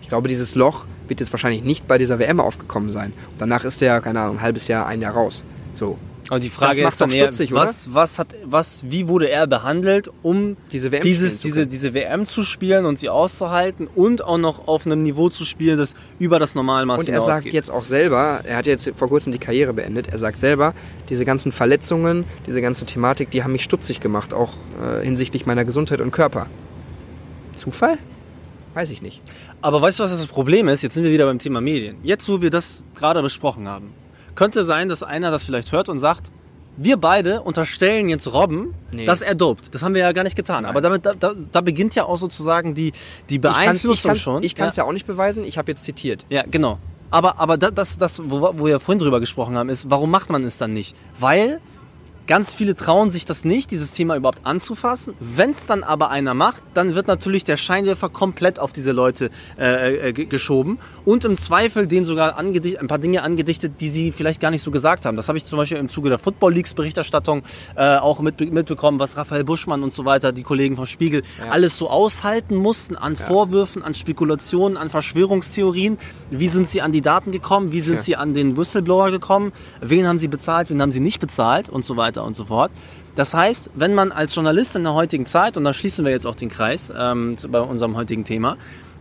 Speaker 2: Ich glaube, dieses Loch wird jetzt wahrscheinlich nicht bei dieser WM aufgekommen sein. Und danach ist er, keine Ahnung, ein halbes Jahr, ein Jahr raus. So.
Speaker 1: Aber die Frage ist dann eher, stutzig, was, was hat, was, wie wurde er behandelt, um
Speaker 2: diese WM,
Speaker 1: dieses, diese, diese WM zu spielen und sie auszuhalten und auch noch auf einem Niveau zu spielen, das über das Normalmaß
Speaker 2: Und er sagt jetzt auch selber, er hat jetzt vor kurzem die Karriere beendet, er sagt selber, diese ganzen Verletzungen, diese ganze Thematik, die haben mich stutzig gemacht, auch äh, hinsichtlich meiner Gesundheit und Körper. Zufall? Weiß ich nicht.
Speaker 1: Aber weißt du, was das Problem ist? Jetzt sind wir wieder beim Thema Medien. Jetzt, wo wir das gerade besprochen haben könnte sein, dass einer das vielleicht hört und sagt, wir beide unterstellen jetzt Robben, nee. dass er dopt. Das haben wir ja gar nicht getan. Nein. Aber damit, da, da, da, beginnt ja auch sozusagen die, die Beeinflussung
Speaker 2: ich
Speaker 1: schon.
Speaker 2: Ich kann es ja. ja. auch nicht beweisen, ich habe jetzt zitiert.
Speaker 1: Ja, genau. Aber, aber das, das, wo, wo wir vorhin drüber gesprochen haben, ist, warum macht man es dann nicht? Weil Ganz viele trauen sich das nicht, dieses Thema überhaupt anzufassen. Wenn es dann aber einer macht, dann wird natürlich der Scheinwerfer komplett auf diese Leute äh, äh, geschoben und im Zweifel denen sogar ein paar Dinge angedichtet, die sie vielleicht gar nicht so gesagt haben. Das habe ich zum Beispiel im Zuge der Football Leagues Berichterstattung äh, auch mit, mitbekommen, was Raphael Buschmann und so weiter, die Kollegen vom Spiegel, ja. alles so aushalten mussten an ja. Vorwürfen, an Spekulationen, an Verschwörungstheorien. Wie sind sie an die Daten gekommen? Wie sind ja. sie an den Whistleblower gekommen? Wen haben sie bezahlt? Wen haben sie nicht bezahlt? Und so weiter weiter und so fort. Das heißt, wenn man als Journalist in der heutigen Zeit, und da schließen wir jetzt auch den Kreis ähm, bei unserem heutigen Thema,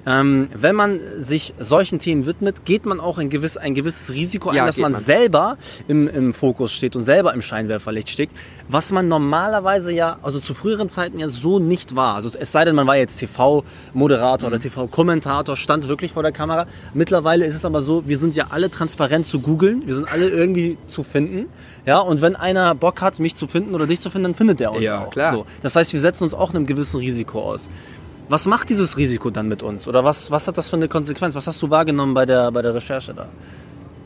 Speaker 1: ähm, wenn man sich solchen Themen widmet, geht man auch ein, gewiss, ein gewisses Risiko ein, ja, dass man, man, selber im, im Fokus steht und selber im Scheinwerferlicht steht, was man normalerweise ja, also zu früheren Zeiten ja so nicht war. Also es sei denn, man war jetzt TV-Moderator mhm. oder TV-Kommentator, stand wirklich vor der Kamera. Mittlerweile ist es aber so, wir sind ja alle transparent zu googeln, wir sind alle irgendwie zu finden. Ja, und wenn einer Bock hat, mich zu finden oder dich zu finden, dann findet er uns ja, auch. Klar. So. Das heißt, wir setzen uns auch einem gewissen Risiko aus. Was macht dieses Risiko dann mit uns? Oder was, was hat das für eine Konsequenz? Was hast du wahrgenommen bei der, bei der Recherche da?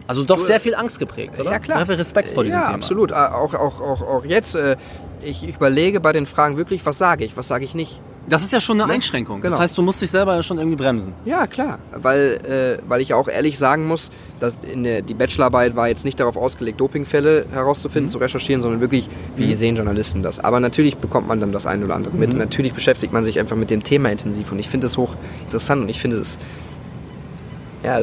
Speaker 1: Also doch sehr viel Angst geprägt, oder?
Speaker 2: Ja, klar.
Speaker 1: Sehr viel Respekt vor diesem
Speaker 2: ja,
Speaker 1: Thema.
Speaker 2: Ja, absolut. Auch, auch, auch, auch jetzt, äh, ich überlege bei den Fragen wirklich, was sage ich, was sage ich nicht.
Speaker 1: Das ist ja schon eine Einschränkung. Genau. Das heißt, du musst dich selber ja schon irgendwie bremsen.
Speaker 2: Ja, klar. Weil, äh, weil ich auch ehrlich sagen muss, dass der, die Bachelorarbeit war jetzt nicht darauf ausgelegt, Dopingfälle herauszufinden, mhm. zu recherchieren, sondern wirklich, wie mhm. sehen Journalisten das. Aber natürlich bekommt man dann das eine oder andere mit. Mhm. Natürlich beschäftigt man sich einfach mit dem Thema intensiv. Und ich finde es hoch interessant und ich finde es ja,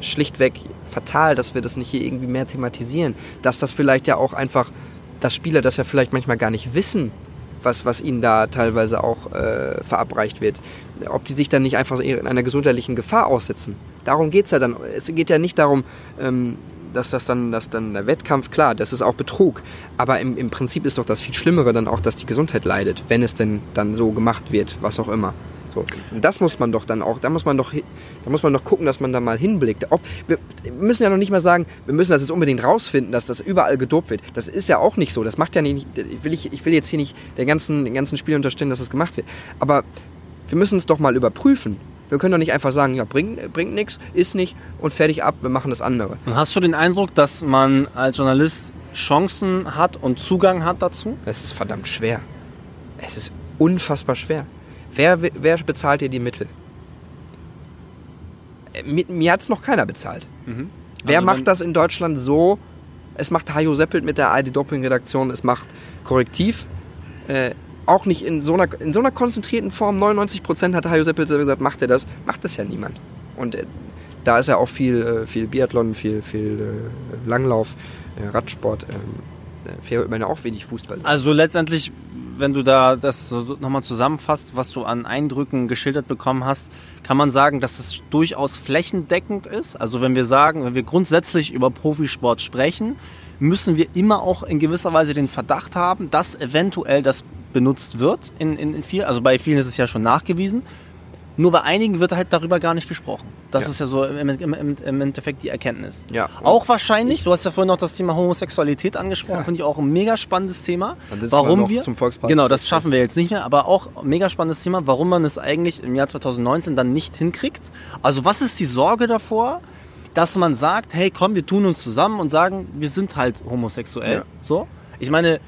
Speaker 2: schlichtweg fatal, dass wir das nicht hier irgendwie mehr thematisieren. Dass das vielleicht ja auch einfach, dass Spieler das ja vielleicht manchmal gar nicht wissen, was, was ihnen da teilweise auch äh, verabreicht wird. Ob die sich dann nicht einfach in einer gesundheitlichen Gefahr aussetzen. Darum geht es ja dann. Es geht ja nicht darum, ähm, dass das dann, dass dann der Wettkampf, klar, das ist auch Betrug. Aber im, im Prinzip ist doch das viel Schlimmere dann auch, dass die Gesundheit leidet, wenn es denn dann so gemacht wird, was auch immer. So, das muss man doch dann auch, da muss man doch, da muss man doch gucken, dass man da mal hinblickt. Ob, wir müssen ja noch nicht mal sagen, wir müssen das jetzt unbedingt rausfinden, dass das überall gedopt wird. Das ist ja auch nicht so. Das macht ja nicht, ich will, ich, ich will jetzt hier nicht den ganzen, den ganzen Spiel unterstellen, dass das gemacht wird. Aber wir müssen es doch mal überprüfen. Wir können doch nicht einfach sagen, ja, bringt, bringt nichts, ist nicht und fertig ab, wir machen das andere.
Speaker 1: Und hast du den Eindruck, dass man als Journalist Chancen hat und Zugang hat dazu?
Speaker 2: Es ist verdammt schwer. Es ist unfassbar schwer. Wer, wer bezahlt dir die Mittel? Äh, mir, mir hat es noch keiner bezahlt. Mhm. Wer also macht das in Deutschland so? Es macht Hajo Seppelt mit der ID-Doping-Redaktion, es macht Korrektiv. Äh, auch nicht in so, einer, in so einer konzentrierten Form. 99% hat Hajo Seppelt selber gesagt, macht er das. Macht das ja niemand. Und äh, da ist ja auch viel, äh, viel Biathlon, viel, viel äh, Langlauf, äh, Radsport. Ähm, äh, ich meine auch wenig Fußball.
Speaker 1: Also letztendlich, wenn du da das nochmal zusammenfasst, was du an Eindrücken geschildert bekommen hast, kann man sagen, dass es durchaus flächendeckend ist. Also wenn wir sagen, wenn wir grundsätzlich über Profisport sprechen, müssen wir immer auch in gewisser Weise den Verdacht haben, dass eventuell das benutzt wird. In, in, in viel, also bei vielen ist es ja schon nachgewiesen. Nur bei einigen wird halt darüber gar nicht gesprochen. Das
Speaker 2: Ja.
Speaker 1: ist ja so im, im, im, Endeffekt die Erkenntnis.
Speaker 2: Ja.
Speaker 1: Auch wahrscheinlich, du hast ja vorhin noch das Thema Homosexualität angesprochen,
Speaker 2: Ja.
Speaker 1: finde ich auch ein mega spannendes Thema.
Speaker 2: Wir
Speaker 1: Warum
Speaker 2: noch
Speaker 1: wir,
Speaker 2: zum Volkspark.
Speaker 1: genau, das schaffen wir jetzt nicht mehr, aber auch ein mega spannendes Thema, warum man es eigentlich im Jahr 2019 dann nicht hinkriegt. Also was ist die Sorge davor, dass man sagt, hey komm, wir tun uns zusammen und sagen, wir sind halt homosexuell.
Speaker 2: Ja.
Speaker 1: So? Ich meine,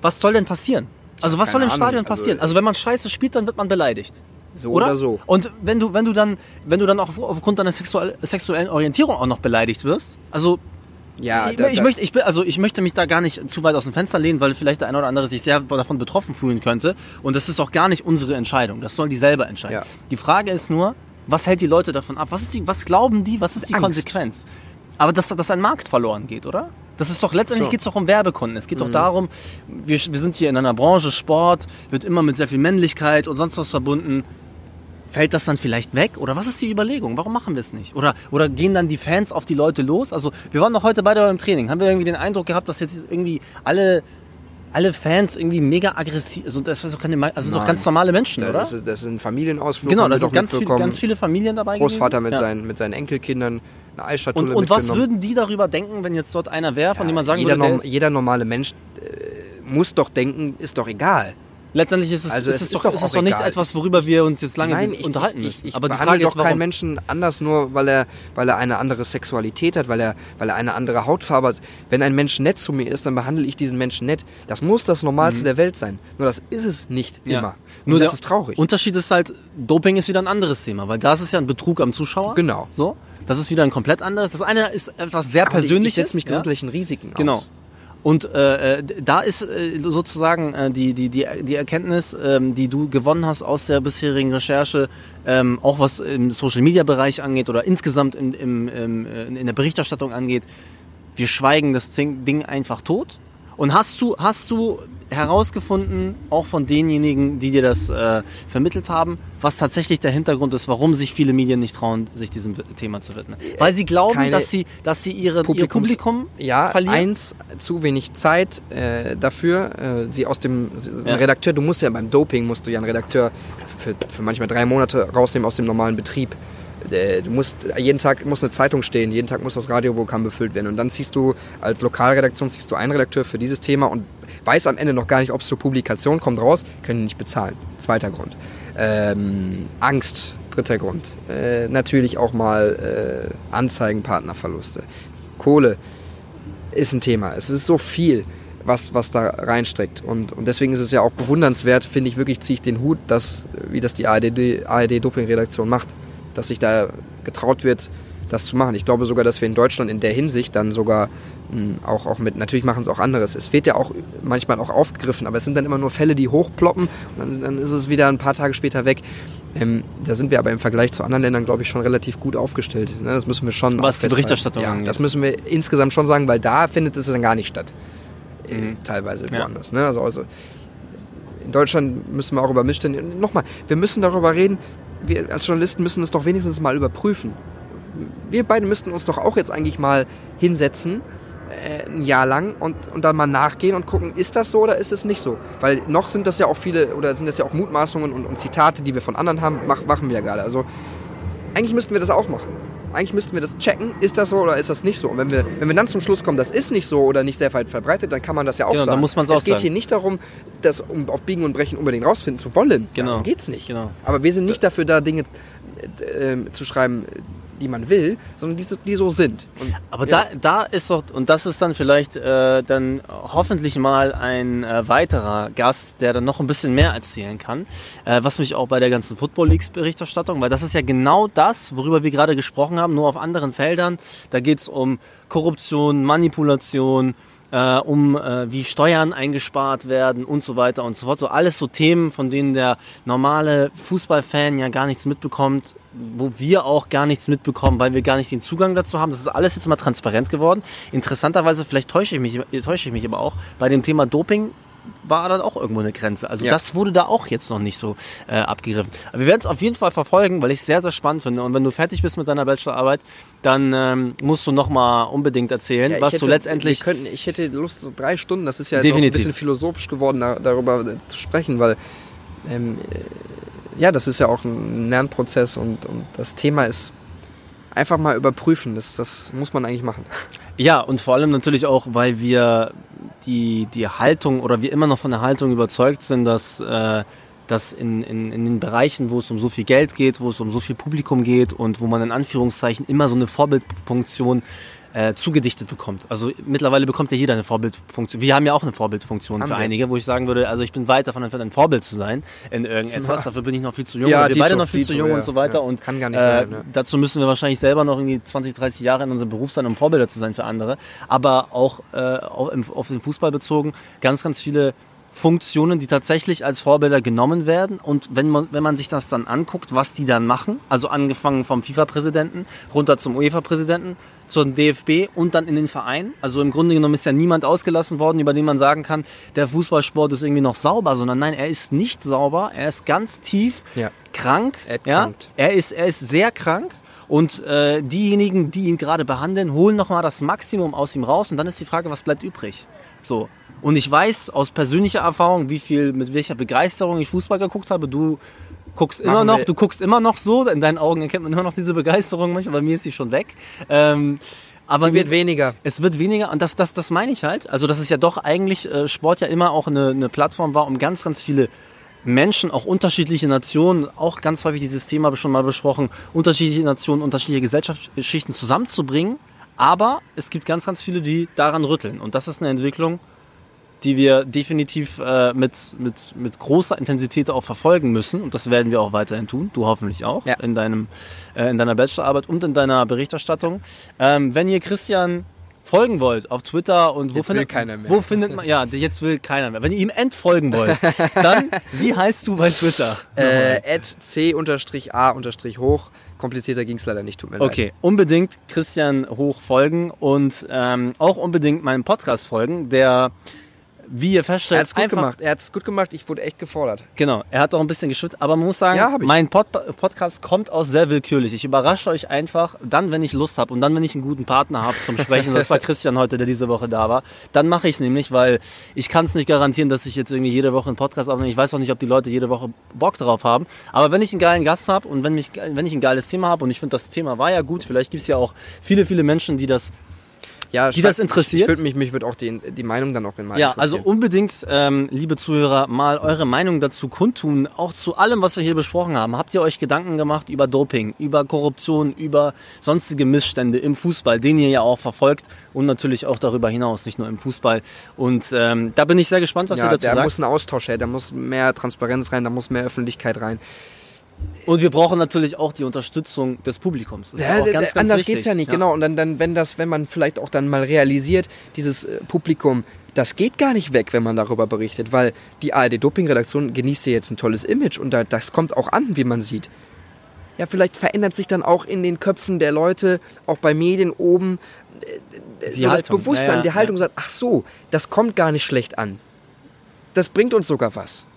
Speaker 1: was soll denn passieren? Also was soll
Speaker 2: keine
Speaker 1: im
Speaker 2: Ahnung.
Speaker 1: Stadion
Speaker 2: Also,
Speaker 1: passieren? Also wenn man scheiße spielt, dann wird man beleidigt.
Speaker 2: So
Speaker 1: Oder?
Speaker 2: oder so.
Speaker 1: Und wenn du, wenn du dann, wenn du dann auch auf- aufgrund deiner sexuell, sexuellen Orientierung auch noch beleidigt wirst, also
Speaker 2: Ja,
Speaker 1: ich,
Speaker 2: da,
Speaker 1: ich
Speaker 2: da,
Speaker 1: möchte, ich, bin- also ich möchte mich da gar nicht zu weit aus dem Fenster lehnen, weil vielleicht der eine oder andere sich sehr davon betroffen fühlen könnte. Und das ist auch gar nicht unsere Entscheidung. Das sollen die selber entscheiden.
Speaker 2: Ja.
Speaker 1: Die Frage ist nur, was hält die Leute davon ab? Was, ist die, was glauben die? Was ist die
Speaker 2: Angst.
Speaker 1: Konsequenz? Aber dass, dass ein Markt verloren geht, oder? Das ist doch letztendlich
Speaker 2: So.
Speaker 1: geht es doch um Werbekunden. Es geht
Speaker 2: Mhm.
Speaker 1: doch darum, wir, wir sind hier in einer Branche, Sport, wird immer mit sehr viel Männlichkeit und sonst was verbunden. Fällt das dann vielleicht weg? Oder was ist die Überlegung? Warum machen wir es nicht? Oder, oder gehen dann die Fans auf die Leute los? Also, wir waren doch heute beide beim Training. Haben wir irgendwie den Eindruck gehabt, dass jetzt irgendwie alle, alle Fans irgendwie mega aggressiv also das ist doch keine, also doch ganz normale Menschen, oder?
Speaker 2: das, das sind Familienausflug.
Speaker 1: genau, da sind ganz, viel, ganz viele Familien dabei
Speaker 2: Großvater
Speaker 1: gewesen.
Speaker 2: mit,
Speaker 1: Ja.
Speaker 2: seinen, mit seinen Enkelkindern, eine Eisschatulle
Speaker 1: Und, und was würden die darüber denken, wenn jetzt dort einer wäre, von dem man sagen
Speaker 2: jeder,
Speaker 1: würde,
Speaker 2: norm, jeder normale Mensch äh, muss doch denken, ist doch egal.
Speaker 1: Letztendlich ist es,
Speaker 2: Also
Speaker 1: ist
Speaker 2: es
Speaker 1: es
Speaker 2: ist
Speaker 1: doch,
Speaker 2: doch
Speaker 1: ist es doch nicht etwas, worüber wir uns jetzt lange
Speaker 2: Nein, ich,
Speaker 1: unterhalten
Speaker 2: ich,
Speaker 1: müssen.
Speaker 2: ich, ich
Speaker 1: Aber die
Speaker 2: behandle
Speaker 1: Frage
Speaker 2: doch
Speaker 1: ist, warum?
Speaker 2: keinen Menschen anders nur, weil er, weil er eine andere Sexualität hat, weil er, weil er eine andere Hautfarbe hat. Wenn ein Mensch nett zu mir ist, dann behandle ich diesen Menschen nett. Das muss das Normalste der Welt sein. Nur das ist es nicht
Speaker 1: Mhm. Ja.
Speaker 2: immer. Und
Speaker 1: Nur
Speaker 2: das ist traurig.
Speaker 1: Unterschied ist halt, Doping ist wieder ein anderes Thema, weil da ist es ja ein Betrug am Zuschauer.
Speaker 2: Genau.
Speaker 1: So. Das ist wieder ein komplett anderes. Das eine ist etwas sehr
Speaker 2: Aber ich,
Speaker 1: Persönliches.
Speaker 2: ich setze mich
Speaker 1: ja?
Speaker 2: gesundheitlichen Risiken
Speaker 1: Genau.
Speaker 2: aus.
Speaker 1: Und äh, äh, da ist äh, sozusagen äh, die, die, die, die Erkenntnis, ähm, die du gewonnen hast aus der bisherigen Recherche, ähm, auch was im Social-Media-Bereich angeht oder insgesamt im, im, im, äh, in der Berichterstattung angeht, wir schweigen das Ding einfach tot. Und hast du, hast du herausgefunden, auch von denjenigen, die dir das äh, vermittelt haben, was tatsächlich der Hintergrund ist, warum sich viele Medien nicht trauen, sich diesem Thema zu widmen? Weil sie glauben, dass sie, dass sie ihre, ihr Publikum
Speaker 2: Ja,
Speaker 1: verlieren?
Speaker 2: eins, zu wenig Zeit äh, dafür. Äh, sie aus dem sie- ein
Speaker 1: Ja.
Speaker 2: Redakteur, du musst ja beim Doping, musst du ja einen Redakteur für, für manchmal drei Monate rausnehmen aus dem normalen Betrieb. Äh, Du musst, jeden Tag muss eine Zeitung stehen, jeden Tag muss das Radioprogramm befüllt werden. Und dann ziehst du als Lokalredaktion ziehst du einen Redakteur für dieses Thema und weiß am Ende noch gar nicht, ob es zur Publikation kommt raus, können nicht bezahlen. Zweiter Grund. Ähm, Angst, dritter Grund. Äh, natürlich auch mal äh, Anzeigenpartnerverluste. Kohle ist ein Thema. Es ist so viel, was, was da reinsteckt. Und, und deswegen ist es ja auch bewundernswert, finde ich wirklich, ziehe ich den Hut, dass, wie das die ARD, ARD-Doping-Redaktion macht, dass sich da getraut wird, das zu machen. Ich glaube sogar, dass wir in Deutschland in der Hinsicht dann sogar mh, auch, auch mit, natürlich machen es auch anderes. Es wird ja auch manchmal auch aufgegriffen, aber es sind dann immer nur Fälle, die hochploppen und dann, dann ist es wieder ein paar Tage später weg. Ähm, da sind wir aber im Vergleich zu anderen Ländern, glaube ich, schon relativ gut aufgestellt. Ne? Das müssen wir schon
Speaker 1: Was die. Berichterstattung
Speaker 2: ja,
Speaker 1: angeht.
Speaker 2: Das müssen wir insgesamt schon sagen, weil da findet es dann gar nicht statt. Äh,
Speaker 1: Mhm.
Speaker 2: Teilweise
Speaker 1: Ja.
Speaker 2: woanders. Ne? Also, also in Deutschland müssen wir auch über Missstände. Nochmal, wir müssen darüber reden, wir als Journalisten müssen es doch wenigstens mal überprüfen. Wir beide müssten uns doch auch jetzt eigentlich mal hinsetzen, äh, ein Jahr lang, und, und dann mal nachgehen und gucken, ist das so oder ist es nicht so? Weil noch sind das ja auch viele, oder sind das ja auch Mutmaßungen und, und Zitate, die wir von anderen haben, mach, machen wir ja gerade. Also eigentlich müssten wir das auch machen. Eigentlich müssten wir das checken, ist das so oder ist das nicht so? Und wenn wir, wenn wir dann zum Schluss kommen, das ist nicht so oder nicht sehr weit verbreitet, dann kann man das ja auch
Speaker 1: Genau, dann
Speaker 2: sagen.
Speaker 1: muss man's
Speaker 2: es
Speaker 1: auch
Speaker 2: geht
Speaker 1: sagen.
Speaker 2: hier nicht darum, das um, auf Biegen und Brechen unbedingt rausfinden zu wollen.
Speaker 1: Genau.
Speaker 2: Darum geht's nicht.
Speaker 1: Genau.
Speaker 2: Aber wir sind nicht dafür da, Dinge äh, zu schreiben, die man will, sondern die, so- die so sind. Und,
Speaker 1: Aber
Speaker 2: ja.
Speaker 1: da, da ist doch, und das ist dann vielleicht äh, dann hoffentlich mal ein äh, weiterer Gast, der dann noch ein bisschen mehr erzählen kann, äh, was mich auch bei der ganzen Football Leagues Berichterstattung, weil das ist ja genau das, worüber wir gerade gesprochen haben, nur auf anderen Feldern. Da geht es um Korruption, Manipulation, äh, um äh, wie Steuern eingespart werden und so weiter und so fort. So alles so Themen, von denen der normale Fußballfan ja gar nichts mitbekommt, wo wir auch gar nichts mitbekommen, weil wir gar nicht den Zugang dazu haben. Das ist alles jetzt mal transparent geworden. Interessanterweise, vielleicht täusche ich mich, täusche ich mich aber auch, bei dem Thema Doping war dann auch irgendwo eine Grenze. Also
Speaker 2: Ja.
Speaker 1: das wurde da auch jetzt noch nicht so äh, abgegriffen. Aber wir werden es auf jeden Fall verfolgen, weil ich es sehr, sehr spannend finde. Und wenn du fertig bist mit deiner Bachelorarbeit, dann ähm, musst du nochmal unbedingt erzählen,
Speaker 2: Ja,
Speaker 1: was
Speaker 2: hätte,
Speaker 1: du letztendlich...
Speaker 2: Könnten, ich hätte Lust, so drei Stunden, das ist ja ein bisschen philosophisch geworden, da, darüber äh, zu sprechen, weil ähm, äh, ja, das ist ja auch ein Lernprozess und, und das Thema ist einfach mal überprüfen. Das, das muss man eigentlich machen.
Speaker 1: Ja, und vor allem natürlich auch, weil wir die, die Haltung oder wir immer noch von der Haltung überzeugt sind, dass, äh, dass in, in, in den Bereichen, wo es um so viel Geld geht, wo es um so viel Publikum geht und wo man in Anführungszeichen immer so eine Vorbildfunktion äh, zugedichtet bekommt. Also mittlerweile bekommt ja jeder eine Vorbildfunktion. Wir haben ja auch eine Vorbildfunktion
Speaker 2: Haben
Speaker 1: für
Speaker 2: wir.
Speaker 1: einige, wo ich sagen würde, also ich bin weit davon entfernt, ein Vorbild zu sein in irgendetwas. Dafür bin ich noch viel zu jung.
Speaker 2: Ja,
Speaker 1: wir beide noch viel zu
Speaker 2: Dito,
Speaker 1: jung
Speaker 2: ja,
Speaker 1: und so weiter.
Speaker 2: ja.
Speaker 1: Und
Speaker 2: Kann gar nicht
Speaker 1: äh,
Speaker 2: sein, ne?
Speaker 1: Dazu müssen wir wahrscheinlich selber noch irgendwie 20, 30 Jahre in unserem Beruf sein, um Vorbilder zu sein für andere. Aber auch äh, auf, auf den Fußball bezogen, ganz, ganz viele Funktionen, die tatsächlich als Vorbilder genommen werden. Und wenn man, wenn man sich das dann anguckt, was die dann machen, also angefangen vom FIFA-Präsidenten runter zum UEFA-Präsidenten, zum DFB und dann in den Verein. Also im Grunde genommen ist ja niemand ausgelassen worden, über den man sagen kann, der Fußballsport ist irgendwie noch sauber, sondern nein, er ist nicht sauber, er ist ganz tief
Speaker 2: Ja.
Speaker 1: krank.
Speaker 2: Er
Speaker 1: ja? er, ist, er ist sehr krank. Und äh, diejenigen, die ihn gerade behandeln, holen nochmal das Maximum aus ihm raus. Und dann ist die Frage, was bleibt übrig? So. Und ich weiß aus persönlicher Erfahrung, wie viel, mit welcher Begeisterung ich Fußball geguckt habe. Du guckst immer
Speaker 2: Machen
Speaker 1: noch,
Speaker 2: wir-
Speaker 1: du guckst immer noch so. In deinen Augen erkennt man immer noch diese Begeisterung manchmal. Bei mir ist sie schon weg. Ähm, aber
Speaker 2: Sie wird weniger.
Speaker 1: es wird weniger und das, das, das meine ich halt. Also dass es ja doch eigentlich äh, Sport ja immer auch eine, eine Plattform war, um ganz, ganz viele Menschen, auch unterschiedliche Nationen, auch ganz häufig dieses Thema habe ich schon mal besprochen, unterschiedliche Nationen, unterschiedliche Gesellschaftsschichten zusammenzubringen. Aber es gibt ganz, ganz viele, die daran rütteln. Und das ist eine Entwicklung, die wir definitiv äh, mit, mit, mit großer Intensität auch verfolgen müssen. Und das werden wir auch weiterhin tun. Du hoffentlich auch
Speaker 2: Ja.
Speaker 1: in, deinem, äh, in deiner Bachelorarbeit und in deiner Berichterstattung. Ähm, wenn ihr Christian folgen wollt auf Twitter und wo
Speaker 2: Jetzt will
Speaker 1: findet,
Speaker 2: keiner mehr.
Speaker 1: wo findet man, ja, jetzt will keiner mehr. Wenn ihr ihm entfolgen wollt, dann, wie heißt du bei Twitter?
Speaker 2: Äh, at c-a-hoch. Komplizierter ging es leider nicht, tut mir leid.
Speaker 1: Okay, unbedingt Christian Hoch folgen und ähm, auch unbedingt meinem Podcast folgen, der, wie ihr
Speaker 2: Er
Speaker 1: feststellt,
Speaker 2: hat es gut gemacht. Er hat es gut gemacht. Ich wurde echt gefordert.
Speaker 1: Genau, er hat auch ein bisschen geschwitzt, aber man muss sagen,
Speaker 2: Ja,
Speaker 1: mein Pod Podcast kommt aus sehr willkürlich. Ich überrasche euch einfach, dann, wenn ich Lust habe und dann, wenn ich einen guten Partner habe zum Sprechen. Das war Christian heute, der diese Woche da war. Dann mache ich es nämlich, weil ich kann es nicht garantieren, dass ich jetzt irgendwie jede Woche einen Podcast aufnehme. Ich weiß auch nicht, ob die Leute jede Woche Bock drauf haben. Aber wenn ich einen geilen Gast habe und wenn, mich, wenn ich ein geiles Thema habe und ich finde, das Thema war ja gut, vielleicht gibt es ja auch viele, viele Menschen, die das
Speaker 2: Ja,
Speaker 1: Die das interessiert?
Speaker 2: Ich, mich, mich würde auch die, die Meinung dann auch immer
Speaker 1: Ja, also
Speaker 2: interessieren.
Speaker 1: unbedingt, ähm, liebe Zuhörer, mal eure Meinung dazu kundtun. Auch zu allem, was wir hier besprochen haben. Habt ihr euch Gedanken gemacht über Doping, über Korruption, über sonstige Missstände im Fußball, den ihr ja auch verfolgt und natürlich auch darüber hinaus, nicht nur im Fußball. Und ähm, da bin ich sehr gespannt, was
Speaker 2: ja,
Speaker 1: ihr dazu
Speaker 2: da
Speaker 1: sagt.
Speaker 2: muss ein Austausch her, da muss mehr Transparenz rein, da muss mehr Öffentlichkeit rein.
Speaker 1: Und wir brauchen natürlich auch die Unterstützung des Publikums. Das ist auch ganz, ganz
Speaker 2: anders
Speaker 1: wichtig.
Speaker 2: geht's ja nicht, genau. Und dann, dann, wenn das, wenn man vielleicht auch dann mal realisiert, dieses äh, Publikum, das geht gar nicht weg, wenn man darüber berichtet, weil die ARD-Doping-Redaktion genießt ja jetzt ein tolles Image und da, das kommt auch an, wie man sieht. Ja, vielleicht verändert sich dann auch in den Köpfen der Leute, auch bei Medien oben, äh,
Speaker 1: Die
Speaker 2: so
Speaker 1: Haltung.
Speaker 2: das Bewusstsein,
Speaker 1: Ja, ja,
Speaker 2: die Haltung
Speaker 1: ja.
Speaker 2: sagt, ach so, das kommt gar nicht schlecht an. Das bringt uns sogar was.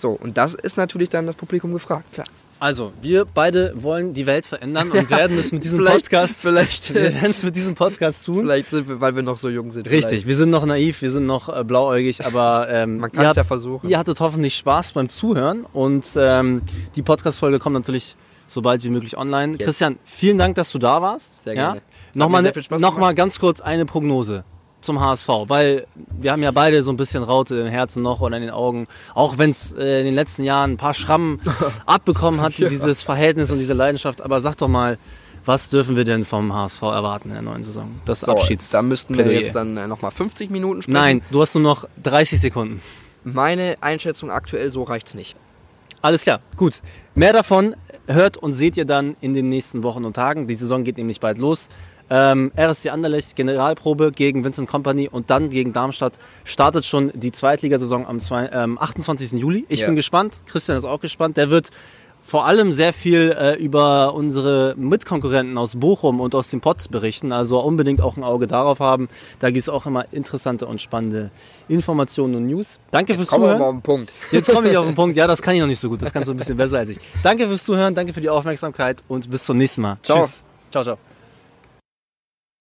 Speaker 2: So, und das ist natürlich dann das Publikum gefragt, klar.
Speaker 1: Also, wir beide wollen die Welt verändern und werden es mit diesem
Speaker 2: Vielleicht-
Speaker 1: Podcast,
Speaker 2: vielleicht,
Speaker 1: wir werden es mit diesem Podcast tun.
Speaker 2: Vielleicht sind wir, weil wir noch so jung sind.
Speaker 1: Richtig, wir sind noch naiv, wir sind noch äh, blauäugig, aber ähm,
Speaker 2: Man kann es ja versuchen.
Speaker 1: Ihr hattet hoffentlich Spaß beim Zuhören und ähm, die Podcast-Folge kommt natürlich so bald wie möglich online.
Speaker 2: Yes.
Speaker 1: Christian, vielen Dank, dass du da warst.
Speaker 2: Sehr
Speaker 1: ja?
Speaker 2: gerne.
Speaker 1: Nochmal,
Speaker 2: sehr
Speaker 1: ne, noch mal ganz kurz eine Prognose zum HSV, weil wir haben ja beide so ein bisschen Raute im Herzen noch oder in den Augen, auch wenn es äh, in den letzten Jahren ein paar Schrammen abbekommen hat, dieses Verhältnis und diese Leidenschaft. Aber sag doch mal, was dürfen wir denn vom HSV erwarten in der neuen Saison? Das
Speaker 2: So,
Speaker 1: Abschieds.
Speaker 2: da müssten wir jetzt dann äh, nochmal 50 Minuten sprechen.
Speaker 1: Nein, du hast nur noch 30 Sekunden.
Speaker 2: Meine Einschätzung aktuell, so reicht's nicht.
Speaker 1: Alles klar, gut. Mehr davon hört und seht ihr dann in den nächsten Wochen und Tagen. Die Saison geht nämlich bald los. Ähm, RSC Anderlecht, Generalprobe gegen Vincent Company und dann gegen Darmstadt startet schon die Zweitligasaison am zwei, ähm, 28. Juli. Ich
Speaker 2: Ja.
Speaker 1: bin gespannt, Christian ist auch gespannt. Der wird vor allem sehr viel äh, über unsere Mitkonkurrenten aus Bochum und aus dem Pott berichten. Also unbedingt auch ein Auge darauf haben. Da gibt es auch immer interessante und spannende Informationen und News. Danke fürs
Speaker 2: Kommen wir mal
Speaker 1: Zuhören.
Speaker 2: auf den Punkt.
Speaker 1: Jetzt komme ich auf den Punkt. Ja, das kann ich noch nicht so gut. Das kannst du ein bisschen besser als ich. Danke fürs Zuhören, danke für die Aufmerksamkeit und bis zum nächsten Mal.
Speaker 2: Ciao.
Speaker 1: Tschüss. Ciao, ciao.